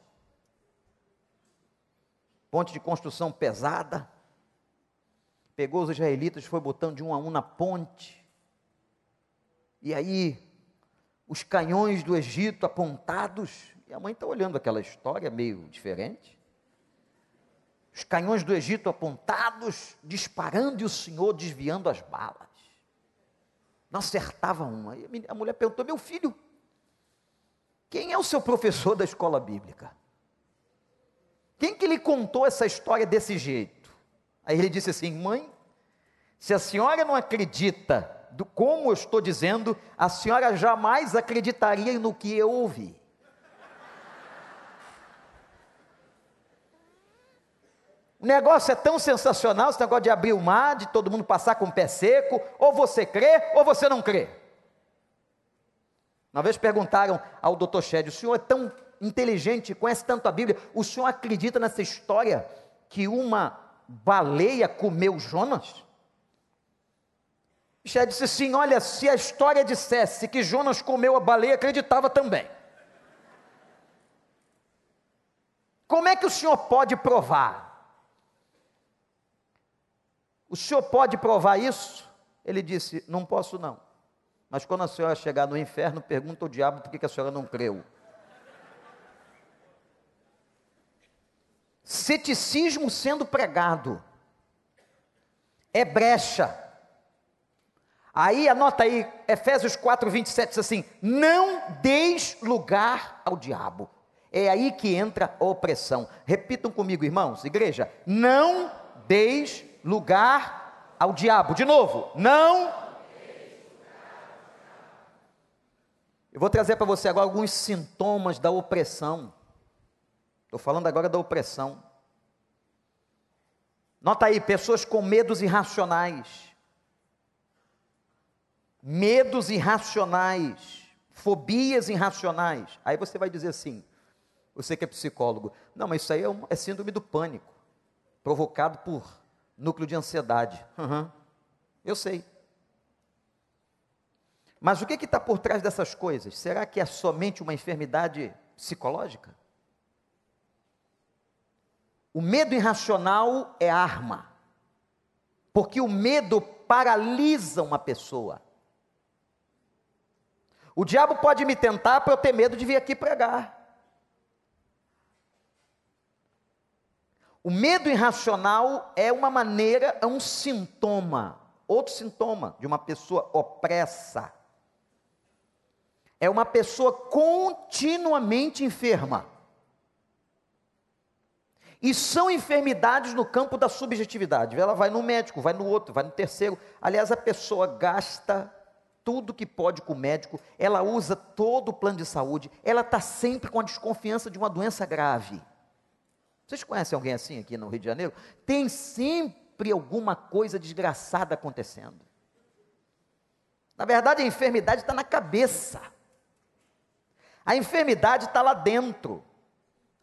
ponte de construção pesada, pegou os israelitas, foi botando de um a um na ponte, e aí os canhões do Egito apontados. E a mãe está olhando aquela história meio diferente. Os canhões do Egito apontados, disparando e o Senhor desviando as balas. Não acertava uma. E a mulher perguntou: Meu filho, quem é o seu professor da escola bíblica? Quem que lhe contou essa história desse jeito? Aí ele disse assim: Mãe, se a senhora não acredita do como eu estou dizendo, a senhora jamais acreditaria no que eu ouvi. O negócio é tão sensacional, esse negócio de abrir o mar, de todo mundo passar com o pé seco, ou você crê ou você não crê. Uma vez perguntaram ao doutor Shed, o senhor é tão inteligente, conhece tanto a Bíblia, o senhor acredita nessa história que uma baleia comeu Jonas? Michel disse assim: Olha, se a história dissesse que Jonas comeu a baleia, acreditava também. Como é que o senhor pode provar? O senhor pode provar isso? Ele disse: Não posso, não. Mas quando a senhora chegar no inferno, pergunta ao diabo por que a senhora não creu. Ceticismo sendo pregado é brecha Aí anota aí, Efésios 4, 27 diz assim: Não deis lugar ao diabo. É aí que entra a opressão. Repitam comigo, irmãos, igreja: Não deis lugar ao diabo. De novo, não. Eu vou trazer para você agora alguns sintomas da opressão. Estou falando agora da opressão. Nota aí, pessoas com medos irracionais medos irracionais, fobias irracionais. Aí você vai dizer assim, você que é psicólogo, não, mas isso aí é, um, é síndrome do pânico, provocado por núcleo de ansiedade. Uhum. Eu sei. Mas o que está por trás dessas coisas? Será que é somente uma enfermidade psicológica? O medo irracional é arma, porque o medo paralisa uma pessoa. O diabo pode me tentar para eu ter medo de vir aqui pregar. O medo irracional é uma maneira, é um sintoma, outro sintoma de uma pessoa opressa. É uma pessoa continuamente enferma. E são enfermidades no campo da subjetividade. Ela vai no médico, vai no outro, vai no terceiro. Aliás, a pessoa gasta tudo que pode com o médico, ela usa todo o plano de saúde, ela está sempre com a desconfiança de uma doença grave. Vocês conhecem alguém assim aqui no Rio de Janeiro? Tem sempre alguma coisa desgraçada acontecendo. Na verdade, a enfermidade está na cabeça. A enfermidade está lá dentro.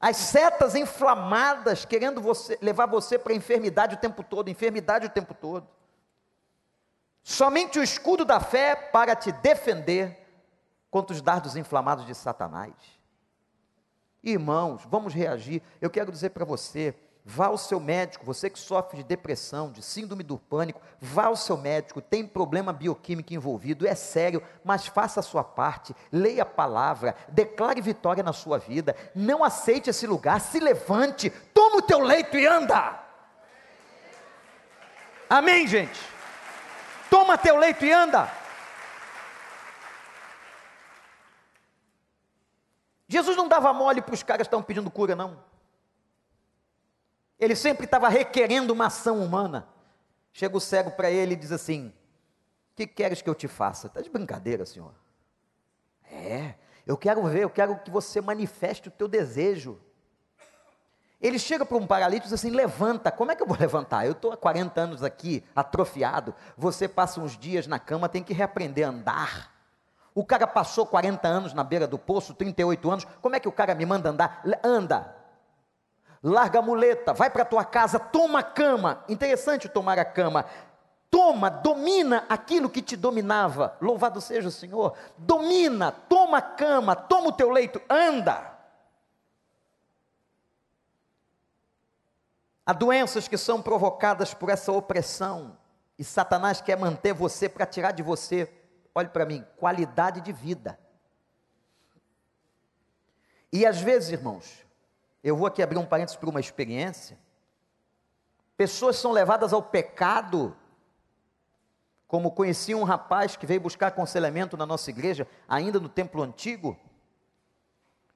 As setas inflamadas querendo você, levar você para a enfermidade o tempo todo, enfermidade o tempo todo. Somente o escudo da fé para te defender contra os dardos inflamados de Satanás. Irmãos, vamos reagir. Eu quero dizer para você, vá ao seu médico, você que sofre de depressão, de síndrome do pânico, vá ao seu médico, tem problema bioquímico envolvido, é sério, mas faça a sua parte, leia a palavra, declare vitória na sua vida, não aceite esse lugar, se levante, toma o teu leito e anda. Amém, gente? Toma teu leito e anda. Jesus não dava mole para os caras que estavam pedindo cura, não. Ele sempre estava requerendo uma ação humana. Chega o cego para ele e diz assim: O que queres que eu te faça? Está de brincadeira, senhor. É, eu quero ver, eu quero que você manifeste o teu desejo. Ele chega para um paralítico e diz assim: levanta. Como é que eu vou levantar? Eu estou há 40 anos aqui, atrofiado. Você passa uns dias na cama, tem que reaprender a andar. O cara passou 40 anos na beira do poço, 38 anos. Como é que o cara me manda andar? Anda. Larga a muleta, vai para a tua casa, toma a cama. Interessante tomar a cama. Toma, domina aquilo que te dominava. Louvado seja o Senhor. Domina, toma a cama, toma o teu leito, anda. Há doenças que são provocadas por essa opressão, e Satanás quer manter você para tirar de você, olhe para mim, qualidade de vida. E às vezes, irmãos, eu vou aqui abrir um parênteses para uma experiência. Pessoas são levadas ao pecado, como conheci um rapaz que veio buscar aconselhamento na nossa igreja, ainda no templo antigo,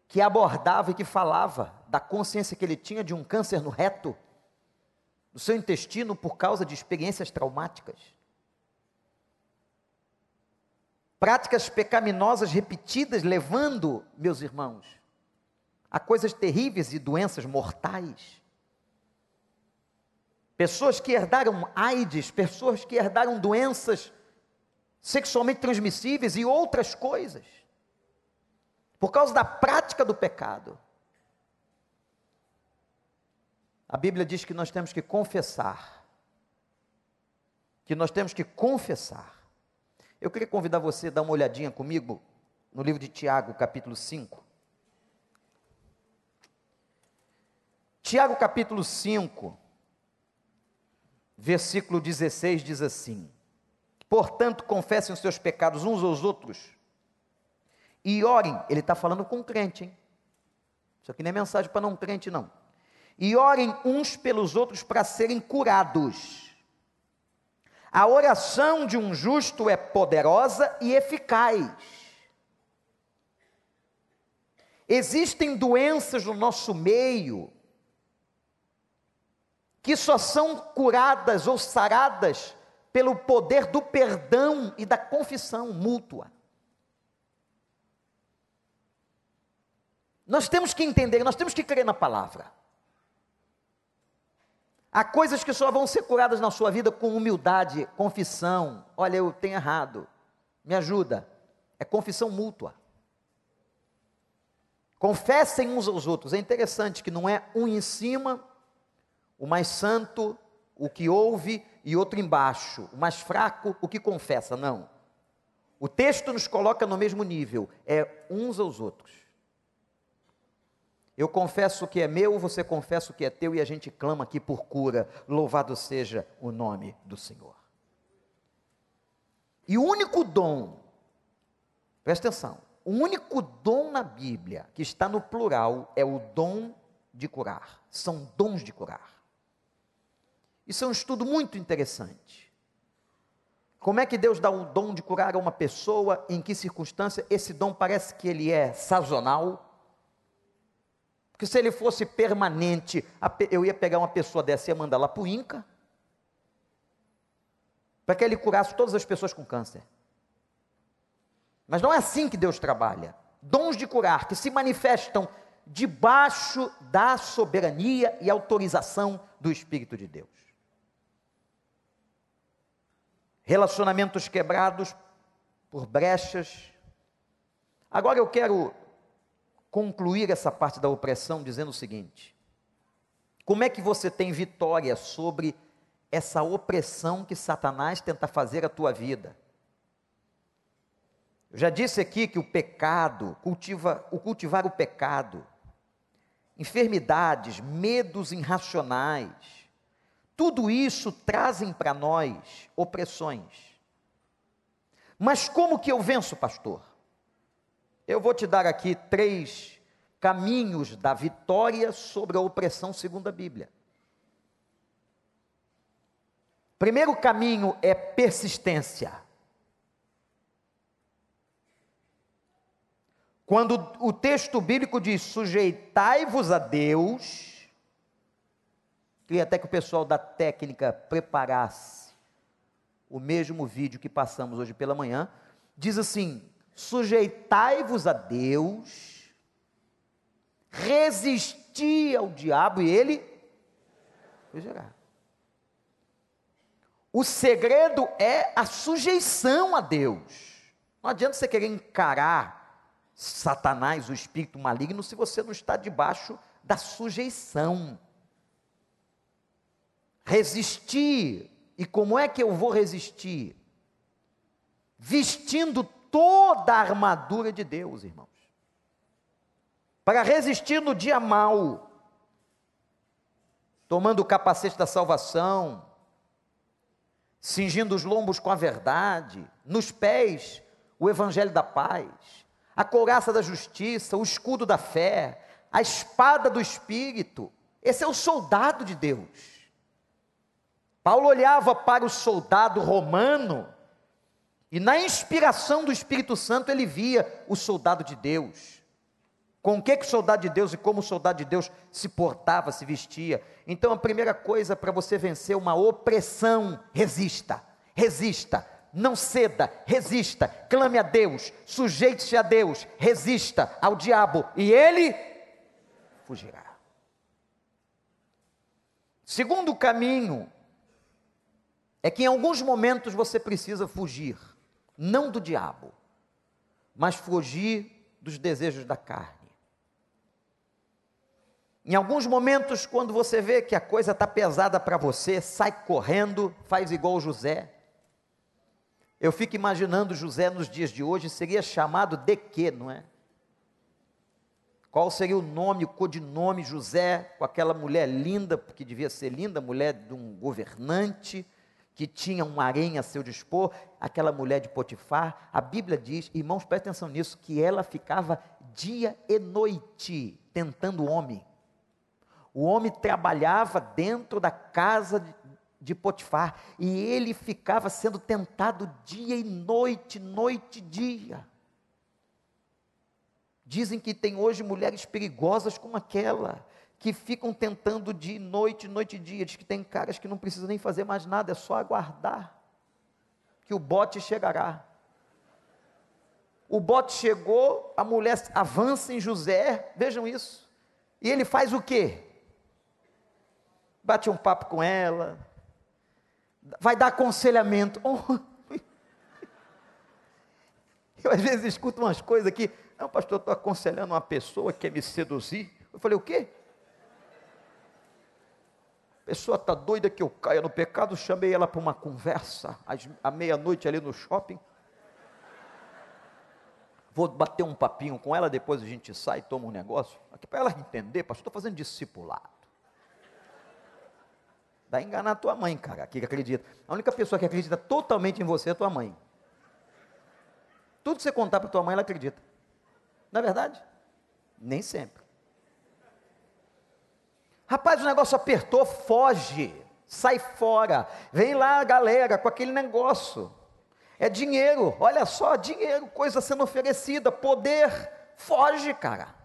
que abordava e que falava da consciência que ele tinha de um câncer no reto no seu intestino por causa de experiências traumáticas. Práticas pecaminosas repetidas, levando, meus irmãos, a coisas terríveis e doenças mortais. Pessoas que herdaram AIDS, pessoas que herdaram doenças sexualmente transmissíveis e outras coisas, por causa da prática do pecado. A Bíblia diz que nós temos que confessar. Que nós temos que confessar. Eu queria convidar você a dar uma olhadinha comigo no livro de Tiago, capítulo 5. Tiago, capítulo 5, versículo 16 diz assim: Portanto, confessem os seus pecados uns aos outros e orem. Ele está falando com crente, hein? Isso aqui não é mensagem para não crente, não e orem uns pelos outros para serem curados. A oração de um justo é poderosa e eficaz. Existem doenças no nosso meio que só são curadas ou saradas pelo poder do perdão e da confissão mútua. Nós temos que entender, nós temos que crer na palavra. Há coisas que só vão ser curadas na sua vida com humildade, confissão. Olha, eu tenho errado. Me ajuda. É confissão mútua. Confessem uns aos outros. É interessante que não é um em cima, o mais santo o que ouve, e outro embaixo, o mais fraco, o que confessa. Não. O texto nos coloca no mesmo nível, é uns aos outros. Eu confesso o que é meu, você confessa o que é teu e a gente clama aqui por cura. Louvado seja o nome do Senhor. E o único dom, presta atenção, o único dom na Bíblia que está no plural é o dom de curar. São dons de curar. Isso é um estudo muito interessante. Como é que Deus dá o dom de curar a uma pessoa? Em que circunstância? Esse dom parece que ele é sazonal. Porque se ele fosse permanente, eu ia pegar uma pessoa dessa e ia mandar lá para o Inca, para que ele curasse todas as pessoas com câncer. Mas não é assim que Deus trabalha. Dons de curar que se manifestam debaixo da soberania e autorização do Espírito de Deus. Relacionamentos quebrados por brechas. Agora eu quero concluir essa parte da opressão dizendo o seguinte: como é que você tem vitória sobre essa opressão que Satanás tenta fazer à tua vida? Eu já disse aqui que o pecado, cultiva, o cultivar o pecado, enfermidades, medos irracionais, tudo isso trazem para nós opressões. Mas como que eu venço, pastor? Eu vou te dar aqui três caminhos da vitória sobre a opressão segundo a Bíblia. Primeiro caminho é persistência. Quando o texto bíblico diz sujeitai-vos a Deus, queria até que o pessoal da técnica preparasse o mesmo vídeo que passamos hoje pela manhã, diz assim: sujeitai-vos a Deus, resisti ao diabo e ele fugirá. O segredo é a sujeição a Deus. Não adianta você querer encarar Satanás, o espírito maligno, se você não está debaixo da sujeição. Resistir. E como é que eu vou resistir? Vestindo toda a armadura de Deus, irmãos. Para resistir no dia mau, tomando o capacete da salvação, cingindo os lombos com a verdade, nos pés o evangelho da paz, a couraça da justiça, o escudo da fé, a espada do espírito. Esse é o soldado de Deus. Paulo olhava para o soldado romano e na inspiração do Espírito Santo ele via o soldado de Deus. Com o que, que o soldado de Deus e como o soldado de Deus se portava, se vestia. Então a primeira coisa para você vencer uma opressão, resista, resista, não ceda, resista, clame a Deus, sujeite-se a Deus, resista ao diabo e ele fugirá. Segundo caminho é que em alguns momentos você precisa fugir não do diabo, mas fugir dos desejos da carne. Em alguns momentos, quando você vê que a coisa está pesada para você, sai correndo, faz igual José. Eu fico imaginando José nos dias de hoje, seria chamado de quê, não é? Qual seria o nome, o codinome José, com aquela mulher linda, porque devia ser linda, mulher de um governante, que tinha um harém a seu dispor, aquela mulher de Potifar, a Bíblia diz, irmãos, prestem atenção nisso, que ela ficava dia e noite tentando o homem. O homem trabalhava dentro da casa de, Potifar e ele ficava sendo tentado dia e noite, noite e dia. Dizem que tem hoje mulheres perigosas como aquela, que ficam tentando de noite, noite e dia. Diz que tem caras que não precisam nem fazer mais nada, é só aguardar que o bote chegará. O bote chegou, a mulher avança em José, vejam isso. E ele faz o quê? Bate um papo com ela, vai dar aconselhamento. Eu às vezes escuto umas coisas aqui, não, pastor, estou aconselhando uma pessoa que quer me seduzir. Eu falei, o quê? A pessoa está doida que eu caia no pecado, chamei ela para uma conversa, à meia-noite ali no shopping. Vou bater um papinho com ela, depois a gente sai e toma um negócio. Aqui para ela entender, pastor, estou fazendo discipulado. Vai enganar a tua mãe, cara, que acredita. A única pessoa que acredita totalmente em você é tua mãe. Tudo que você contar para tua mãe, ela acredita. Não é verdade? Nem sempre. Rapaz, o negócio apertou, foge, sai fora. Vem lá, galera, com aquele negócio. É dinheiro, olha só, dinheiro, coisa sendo oferecida, poder, foge, cara.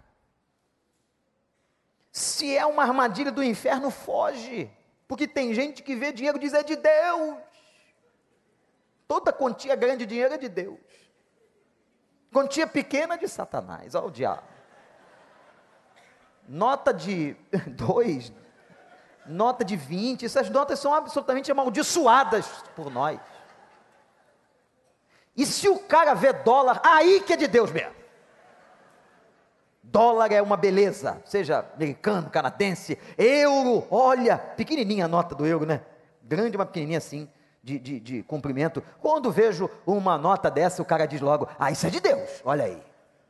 Se é uma armadilha do inferno, foge. Porque tem gente que vê dinheiro e diz é de Deus. Toda quantia grande de dinheiro é de Deus. Quantia pequena é de Satanás, olha o diabo. Nota de dois, nota de 20, essas notas são absolutamente amaldiçoadas por nós. E se o cara vê dólar, aí que é de Deus mesmo. Dólar é uma beleza, seja americano, canadense, euro, olha, pequenininha a nota do euro, né? Grande, uma pequenininha assim, de, de, de comprimento. Quando vejo uma nota dessa, o cara diz logo: Ah, isso é de Deus, olha aí,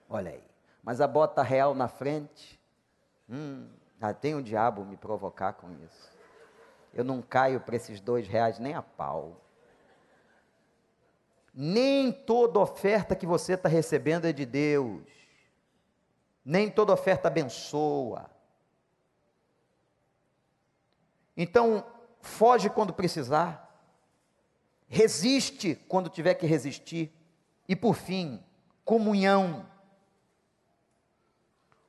olha aí. Mas a bota real na frente, hum, ah, tem o diabo me provocar com isso. Eu não caio para esses dois reais nem a pau. Nem toda oferta que você está recebendo é de Deus. Nem toda oferta abençoa. Então, foge quando precisar. Resiste quando tiver que resistir. E por fim, comunhão.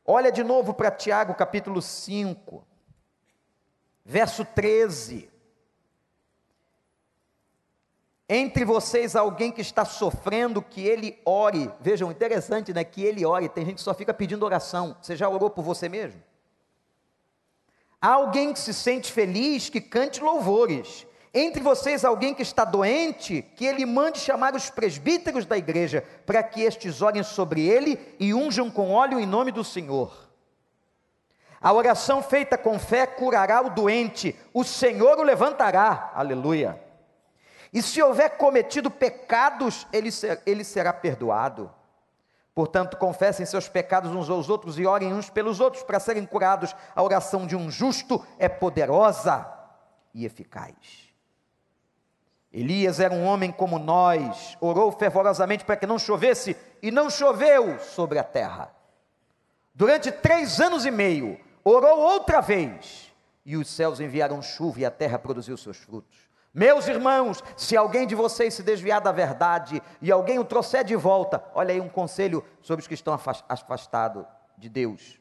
Olha de novo para Tiago capítulo 5, verso 13 entre vocês alguém que está sofrendo, que ele ore. Vejam, interessante, né? Que ele ore. Tem gente que só fica pedindo oração. Você já orou por você mesmo? Há alguém que se sente feliz, que cante louvores. Entre vocês alguém que está doente, que ele mande chamar os presbíteros da igreja, para que estes orem sobre ele e unjam com óleo em nome do Senhor. A oração feita com fé curará o doente, o Senhor o levantará. Aleluia. E se houver cometido pecados, ele, ser, ele será perdoado. Portanto, confessem seus pecados uns aos outros e orem uns pelos outros para serem curados. A oração de um justo é poderosa e eficaz. Elias era um homem como nós, orou fervorosamente para que não chovesse, e não choveu sobre a terra. Durante três anos e meio, orou outra vez, e os céus enviaram chuva e a terra produziu seus frutos. Meus irmãos, se alguém de vocês se desviar da verdade e alguém o trouxer de volta, olha aí um conselho sobre os que estão afastados de Deus,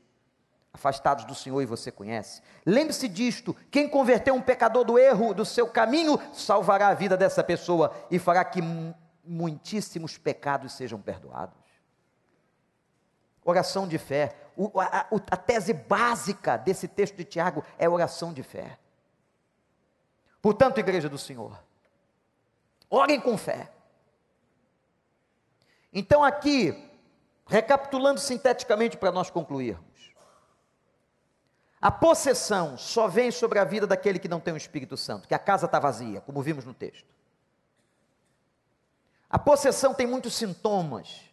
afastados do Senhor e você conhece. Lembre-se disto: quem converter um pecador do erro do seu caminho, salvará a vida dessa pessoa e fará que muitíssimos pecados sejam perdoados. Oração de fé. O, a, a tese básica desse texto de Tiago é oração de fé. Portanto, igreja do Senhor, orem com fé. Então, aqui, recapitulando sinteticamente para nós concluirmos, a possessão só vem sobre a vida daquele que não tem o Espírito Santo, que a casa está vazia, como vimos no texto. A possessão tem muitos sintomas,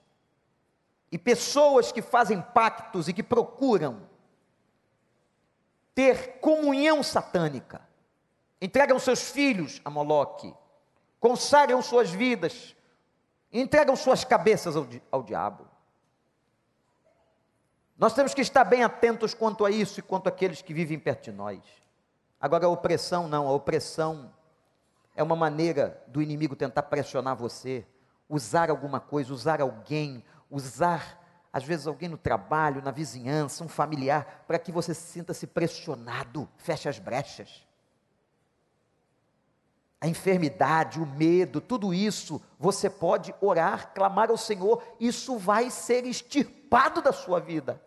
e pessoas que fazem pactos e que procuram ter comunhão satânica entregam seus filhos a Moloque, consagram suas vidas, entregam suas cabeças ao, ao diabo. Nós temos que estar bem atentos quanto a isso e quanto àqueles que vivem perto de nós. Agora, a opressão não, a opressão é uma maneira do inimigo tentar pressionar você, usar alguma coisa, usar alguém, usar, às vezes, alguém no trabalho, na vizinhança, um familiar, para que você sinta-se pressionado, feche as brechas a enfermidade, o medo, tudo isso, você pode orar, clamar ao Senhor, isso vai ser extirpado da sua vida.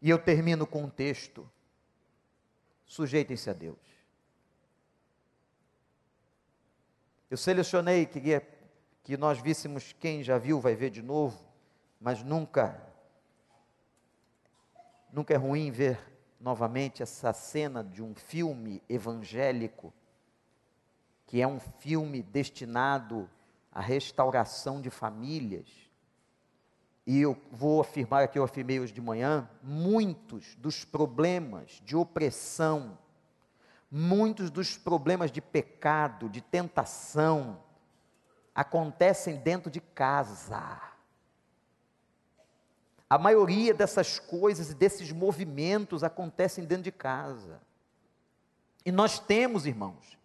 E eu termino com um texto: sujeitem-se a Deus. Eu selecionei, queria que nós víssemos, quem já viu vai ver de novo, mas nunca, nunca é ruim ver novamente essa cena de um filme evangélico, que é um filme destinado à restauração de famílias. E eu vou afirmar aqui, eu afirmei hoje de manhã, muitos dos problemas de opressão, muitos dos problemas de pecado, de tentação, acontecem dentro de casa. A maioria dessas coisas e desses movimentos acontecem dentro de casa. E nós temos, irmãos,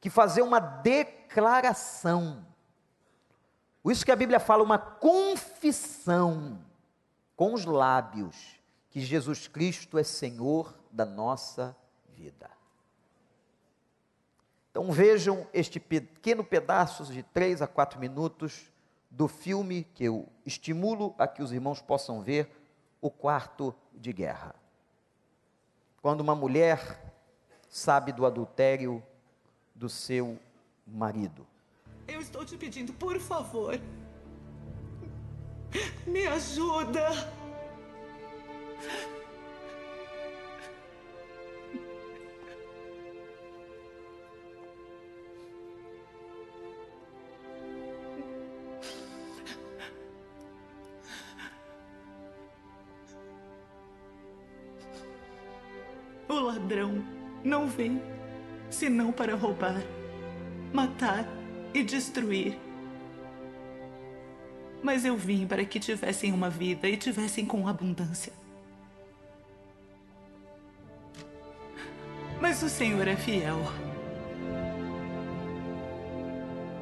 que fazer uma declaração. Isso que a Bíblia fala, uma confissão com os lábios que Jesus Cristo é Senhor da nossa vida. Então vejam este pequeno pedaço de três a quatro minutos do filme que eu estimulo a que os irmãos possam ver, O Quarto de Guerra. Quando uma mulher sabe do adultério do seu marido. Eu estou te pedindo, por favor, me ajuda. ladrão não vem senão para roubar, matar e destruir. Mas eu vim para que tivessem uma vida e tivessem com abundância. Mas o Senhor é fiel.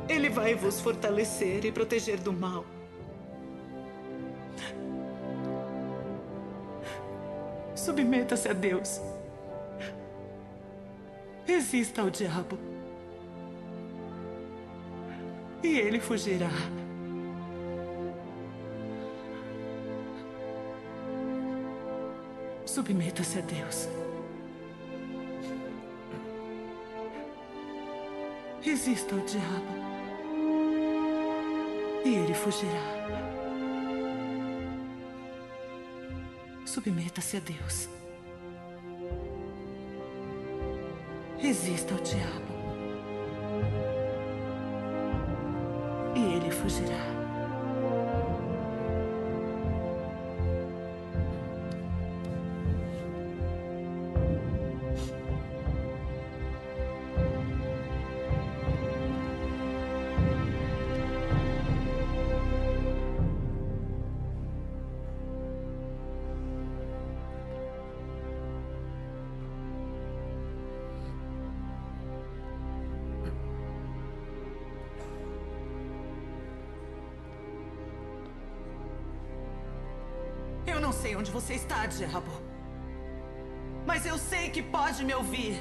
Ele vai vos fortalecer e proteger do mal. Submeta-se a Deus. Resista ao diabo. E ele fugirá. Submeta-se a Deus. Resista ao diabo. E ele fugirá. Submeta-se a Deus. Resista ao diabo. E sei onde você está, diabo. Mas eu sei que pode me ouvir.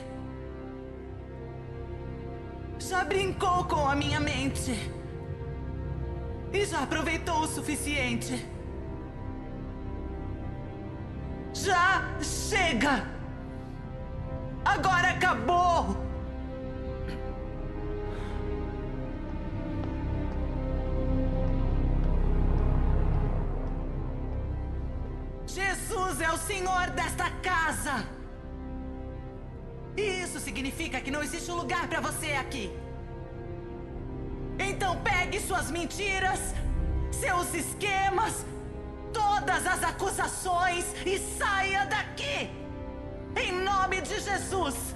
Já brincou com a minha mente. E já aproveitou o suficiente. Já chega! Significa que não existe um lugar para você aqui. Então pegue suas mentiras, seus esquemas, todas as acusações e saia daqui. Em nome de Jesus.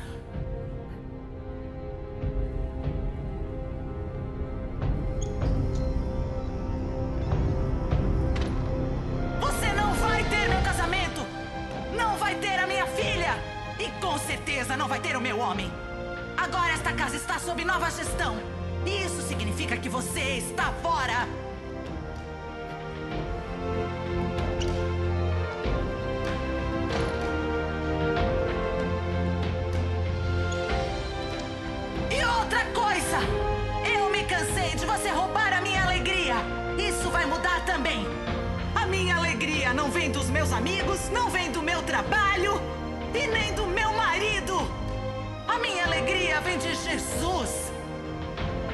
Jesus.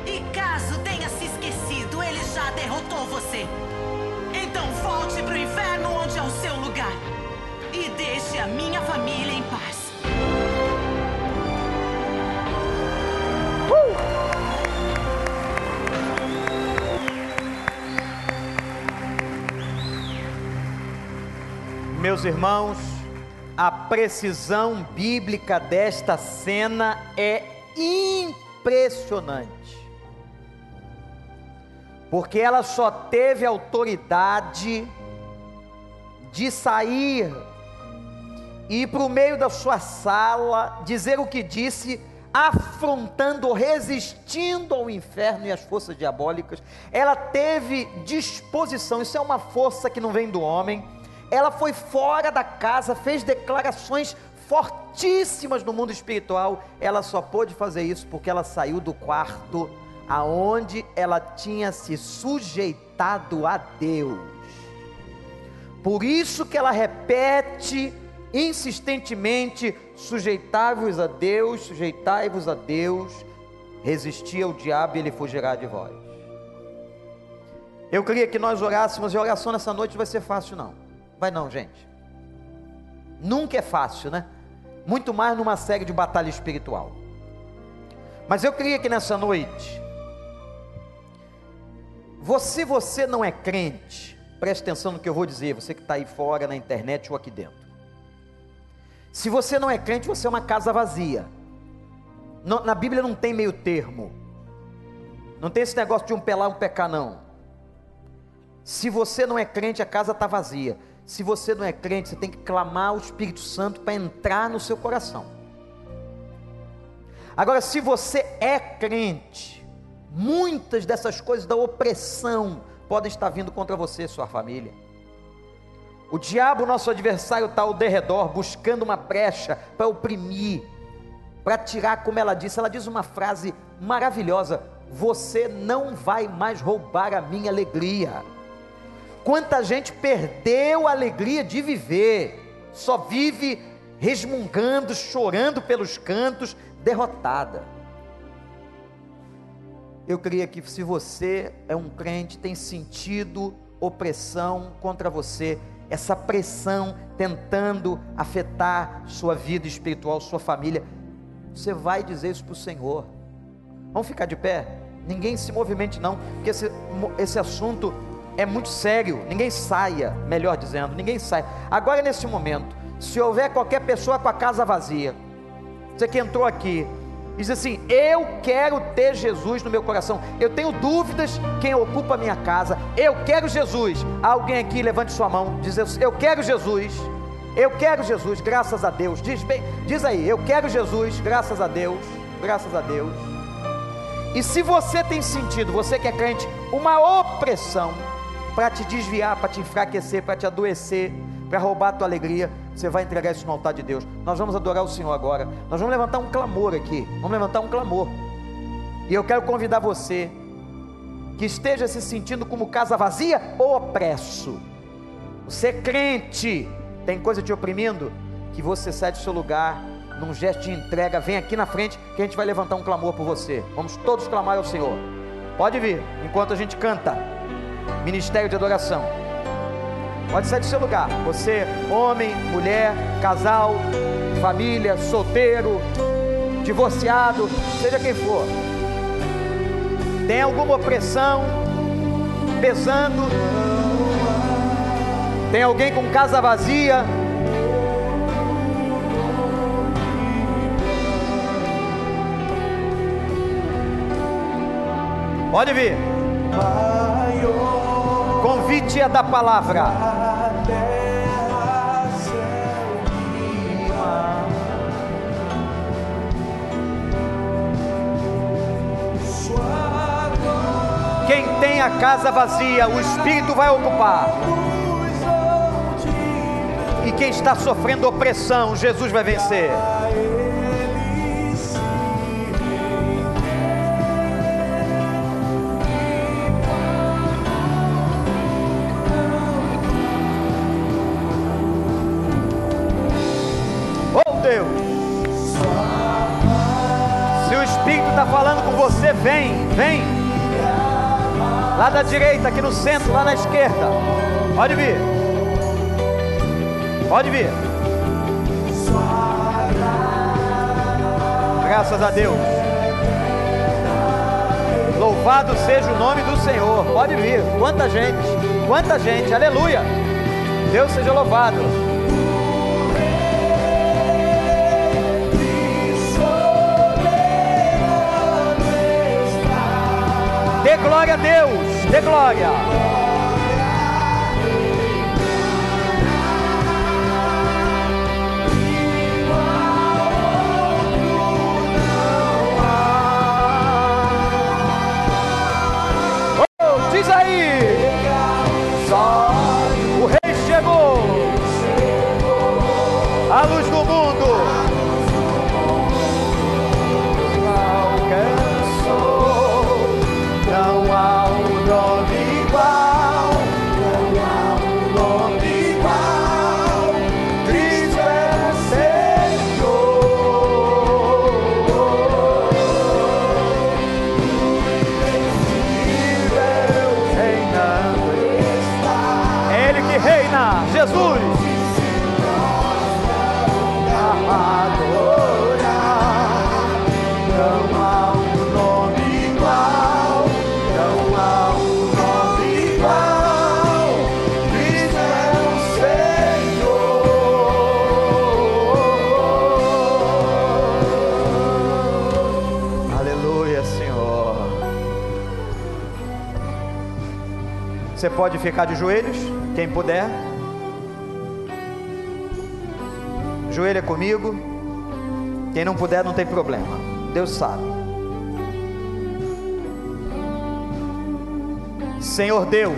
E caso tenha se esquecido, ele já derrotou você. Então volte para o inferno onde é o seu lugar. E deixe a minha família em paz. Meus irmãos, a precisão bíblica desta cena é impressionante. Porque ela só teve autoridade de sair e ir para o meio da sua sala, dizer o que disse, afrontando, resistindo ao inferno e às forças diabólicas. Ela teve disposição, isso é uma força que não vem do homem ela foi fora da casa, fez declarações fortíssimas no mundo espiritual. Ela só pôde fazer isso porque ela saiu do quarto aonde ela tinha se sujeitado a Deus. Por isso que ela repete insistentemente: sujeitai-vos a Deus, sujeitai-vos a Deus, resisti ao diabo e ele fugirá de vós. Eu queria que nós orássemos, e a oração nessa noite vai ser fácil, não. Vai não, gente. Nunca é fácil, né? Muito mais numa série de batalha espiritual. Mas eu queria que nessa noite, você, você não é crente, preste atenção no que eu vou dizer, você que está aí fora na internet ou aqui dentro. Se você não é crente, você é uma casa vazia. Na Bíblia não tem meio termo. Não tem esse negócio de um pelar um pecar, não. Se você não é crente, a casa está vazia. Se você não é crente, você tem que clamar o Espírito Santo para entrar no seu coração. Agora, se você é crente, muitas dessas coisas da opressão podem estar vindo contra você e sua família. O diabo, nosso adversário, está ao derredor, buscando uma brecha para oprimir, para tirar, como ela disse, ela diz uma frase maravilhosa: Você não vai mais roubar a minha alegria. Quanta gente perdeu a alegria de viver, só vive resmungando, chorando pelos cantos, derrotada. Eu queria que se você é um crente, tem sentido opressão contra você, essa pressão tentando afetar sua vida espiritual, sua família, você vai dizer isso para o Senhor. Vamos ficar de pé? Ninguém se movimente não, porque esse, esse assunto é muito sério. Ninguém saia, melhor dizendo, ninguém sai. Agora, nesse momento, se houver qualquer pessoa com a casa vazia, você que entrou aqui, diz assim: Eu quero ter Jesus no meu coração. Eu tenho dúvidas quem ocupa a minha casa. Eu quero Jesus. Alguém aqui levante sua mão, diz: Eu quero Jesus. Eu quero Jesus, graças a Deus. Diz bem, diz aí, eu quero Jesus, graças a Deus. Graças a Deus. E se você tem sentido, você que é crente, uma opressão, para te desviar, para te enfraquecer, para te adoecer, para roubar a tua alegria, você vai entregar isso no altar de Deus. Nós vamos adorar o Senhor agora. Nós vamos levantar um clamor aqui. Vamos levantar um clamor. E eu quero convidar você que esteja se sentindo como casa vazia ou opresso. Você é crente, tem coisa te oprimindo, que você sai do seu lugar num gesto de entrega, vem aqui na frente que a gente vai levantar um clamor por você. Vamos todos clamar ao Senhor. Pode vir, enquanto a gente canta. Ministério de adoração. Pode sair do seu lugar. Você, homem, mulher, casal, família, solteiro, divorciado, seja quem for. Tem alguma opressão pesando? Tem alguém com casa vazia? Pode vir. Convite é da palavra. Quem tem a casa vazia, o Espírito vai ocupar. E quem está sofrendo opressão, Jesus vai vencer. Espírito está falando com você, vem, vem. Lá da direita, aqui no centro, lá na esquerda. Pode vir. Pode vir. Graças a Deus. Louvado seja o nome do Senhor. Pode vir. Quanta gente, quanta gente. Aleluia. Deus seja louvado. Dê glória a Deus. Dê glória. Pode ficar de joelhos, quem puder. Joelha comigo. Quem não puder, não tem problema. Deus sabe. Senhor Deus,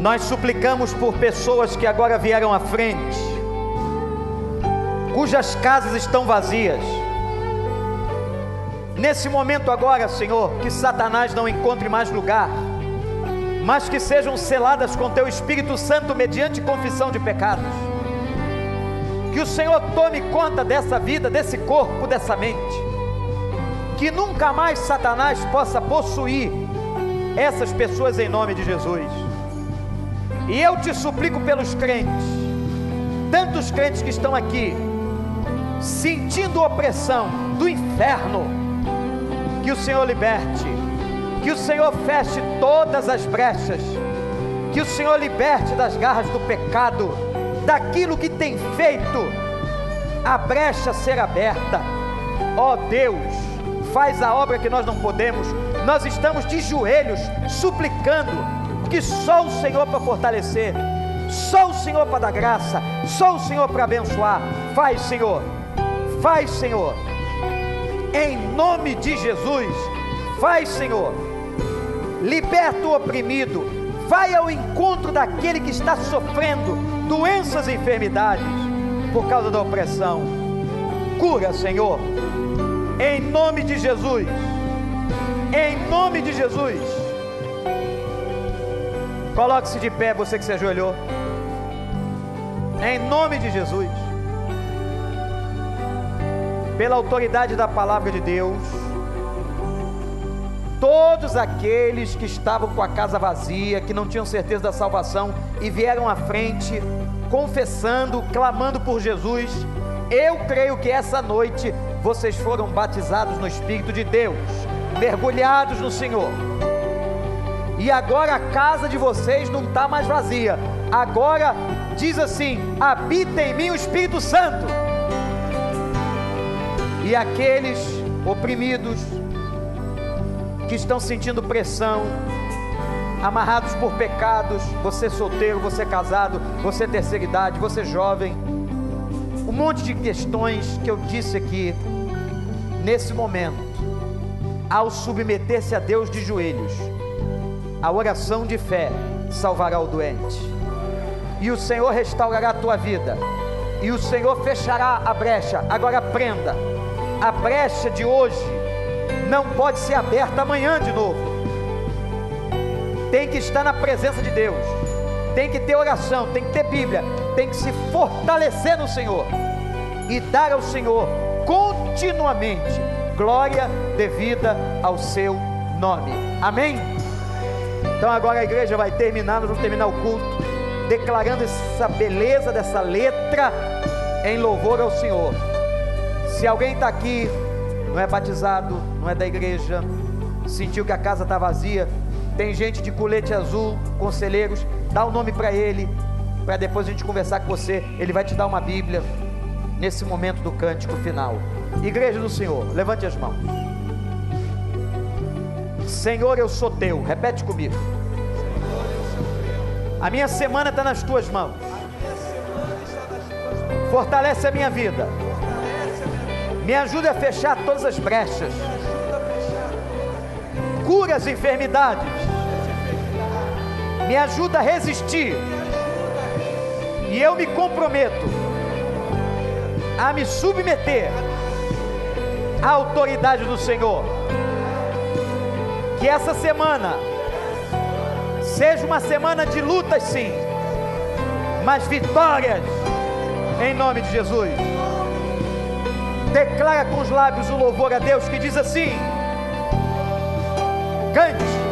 nós suplicamos por pessoas que agora vieram à frente, cujas casas estão vazias Nesse momento agora, Senhor, que Satanás não encontre mais lugar, mas que sejam seladas com Teu Espírito Santo mediante confissão de pecados. Que o Senhor tome conta dessa vida, desse corpo, dessa mente. Que nunca mais Satanás possa possuir essas pessoas em nome de Jesus. E eu te suplico pelos crentes, tantos crentes que estão aqui, sentindo opressão do inferno, que o Senhor liberte, que o Senhor feche todas as brechas, que o Senhor liberte das garras do pecado, daquilo que tem feito a brecha ser aberta. Ó oh Deus, faz a obra que nós não podemos, nós estamos de joelhos suplicando que só o Senhor para fortalecer, só o Senhor para dar graça, só o Senhor para abençoar. Faz, Senhor, faz, Senhor em nome de Jesus. Faz, Senhor, liberta o oprimido, vai ao encontro daquele que está sofrendo doenças e enfermidades por causa da opressão. Cura, Senhor, em nome de Jesus. Em nome de Jesus. Coloque-se de pé, você que se ajoelhou. Em nome de Jesus pela autoridade da palavra de Deus, todos aqueles que estavam com a casa vazia, que não tinham certeza da salvação e vieram à frente, confessando, clamando por Jesus, eu creio que essa noite vocês foram batizados no Espírito de Deus, mergulhados no Senhor. E agora a casa de vocês não está mais vazia. Agora diz assim: habita em mim o Espírito Santo e aqueles oprimidos que estão sentindo pressão, amarrados por pecados, você solteiro, você casado, você terceira idade, você jovem, um monte de questões que eu disse aqui, nesse momento, ao submeter-se a Deus de joelhos, a oração de fé salvará o doente, e o Senhor restaurará a tua vida, e o Senhor fechará a brecha. Agora prenda a brecha de hoje não pode ser aberta amanhã de novo. Tem que estar na presença de Deus, tem que ter oração, tem que ter Bíblia, tem que se fortalecer no Senhor e dar ao Senhor continuamente glória devida ao seu nome. Amém? Então agora a igreja vai terminar, nós vamos terminar o culto declarando essa beleza dessa letra em louvor ao Senhor. Se alguém está aqui, não é batizado, não é da igreja, sentiu que a casa está vazia, tem gente de colete azul, conselheiros, dá o um nome para ele, para depois a gente conversar com você. Ele vai te dar uma Bíblia nesse momento do cântico final. Igreja do Senhor, levante as mãos. Senhor, eu sou teu. Repete comigo. A minha semana está nas tuas mãos. Fortalece a minha vida. Me ajuda a fechar todas as brechas. Cura as enfermidades. Me ajuda a resistir. E eu me comprometo a me submeter à autoridade do Senhor. Que essa semana seja uma semana de lutas, sim, mas vitórias em nome de Jesus. Declara com os lábios o louvor a Deus que diz assim: Cante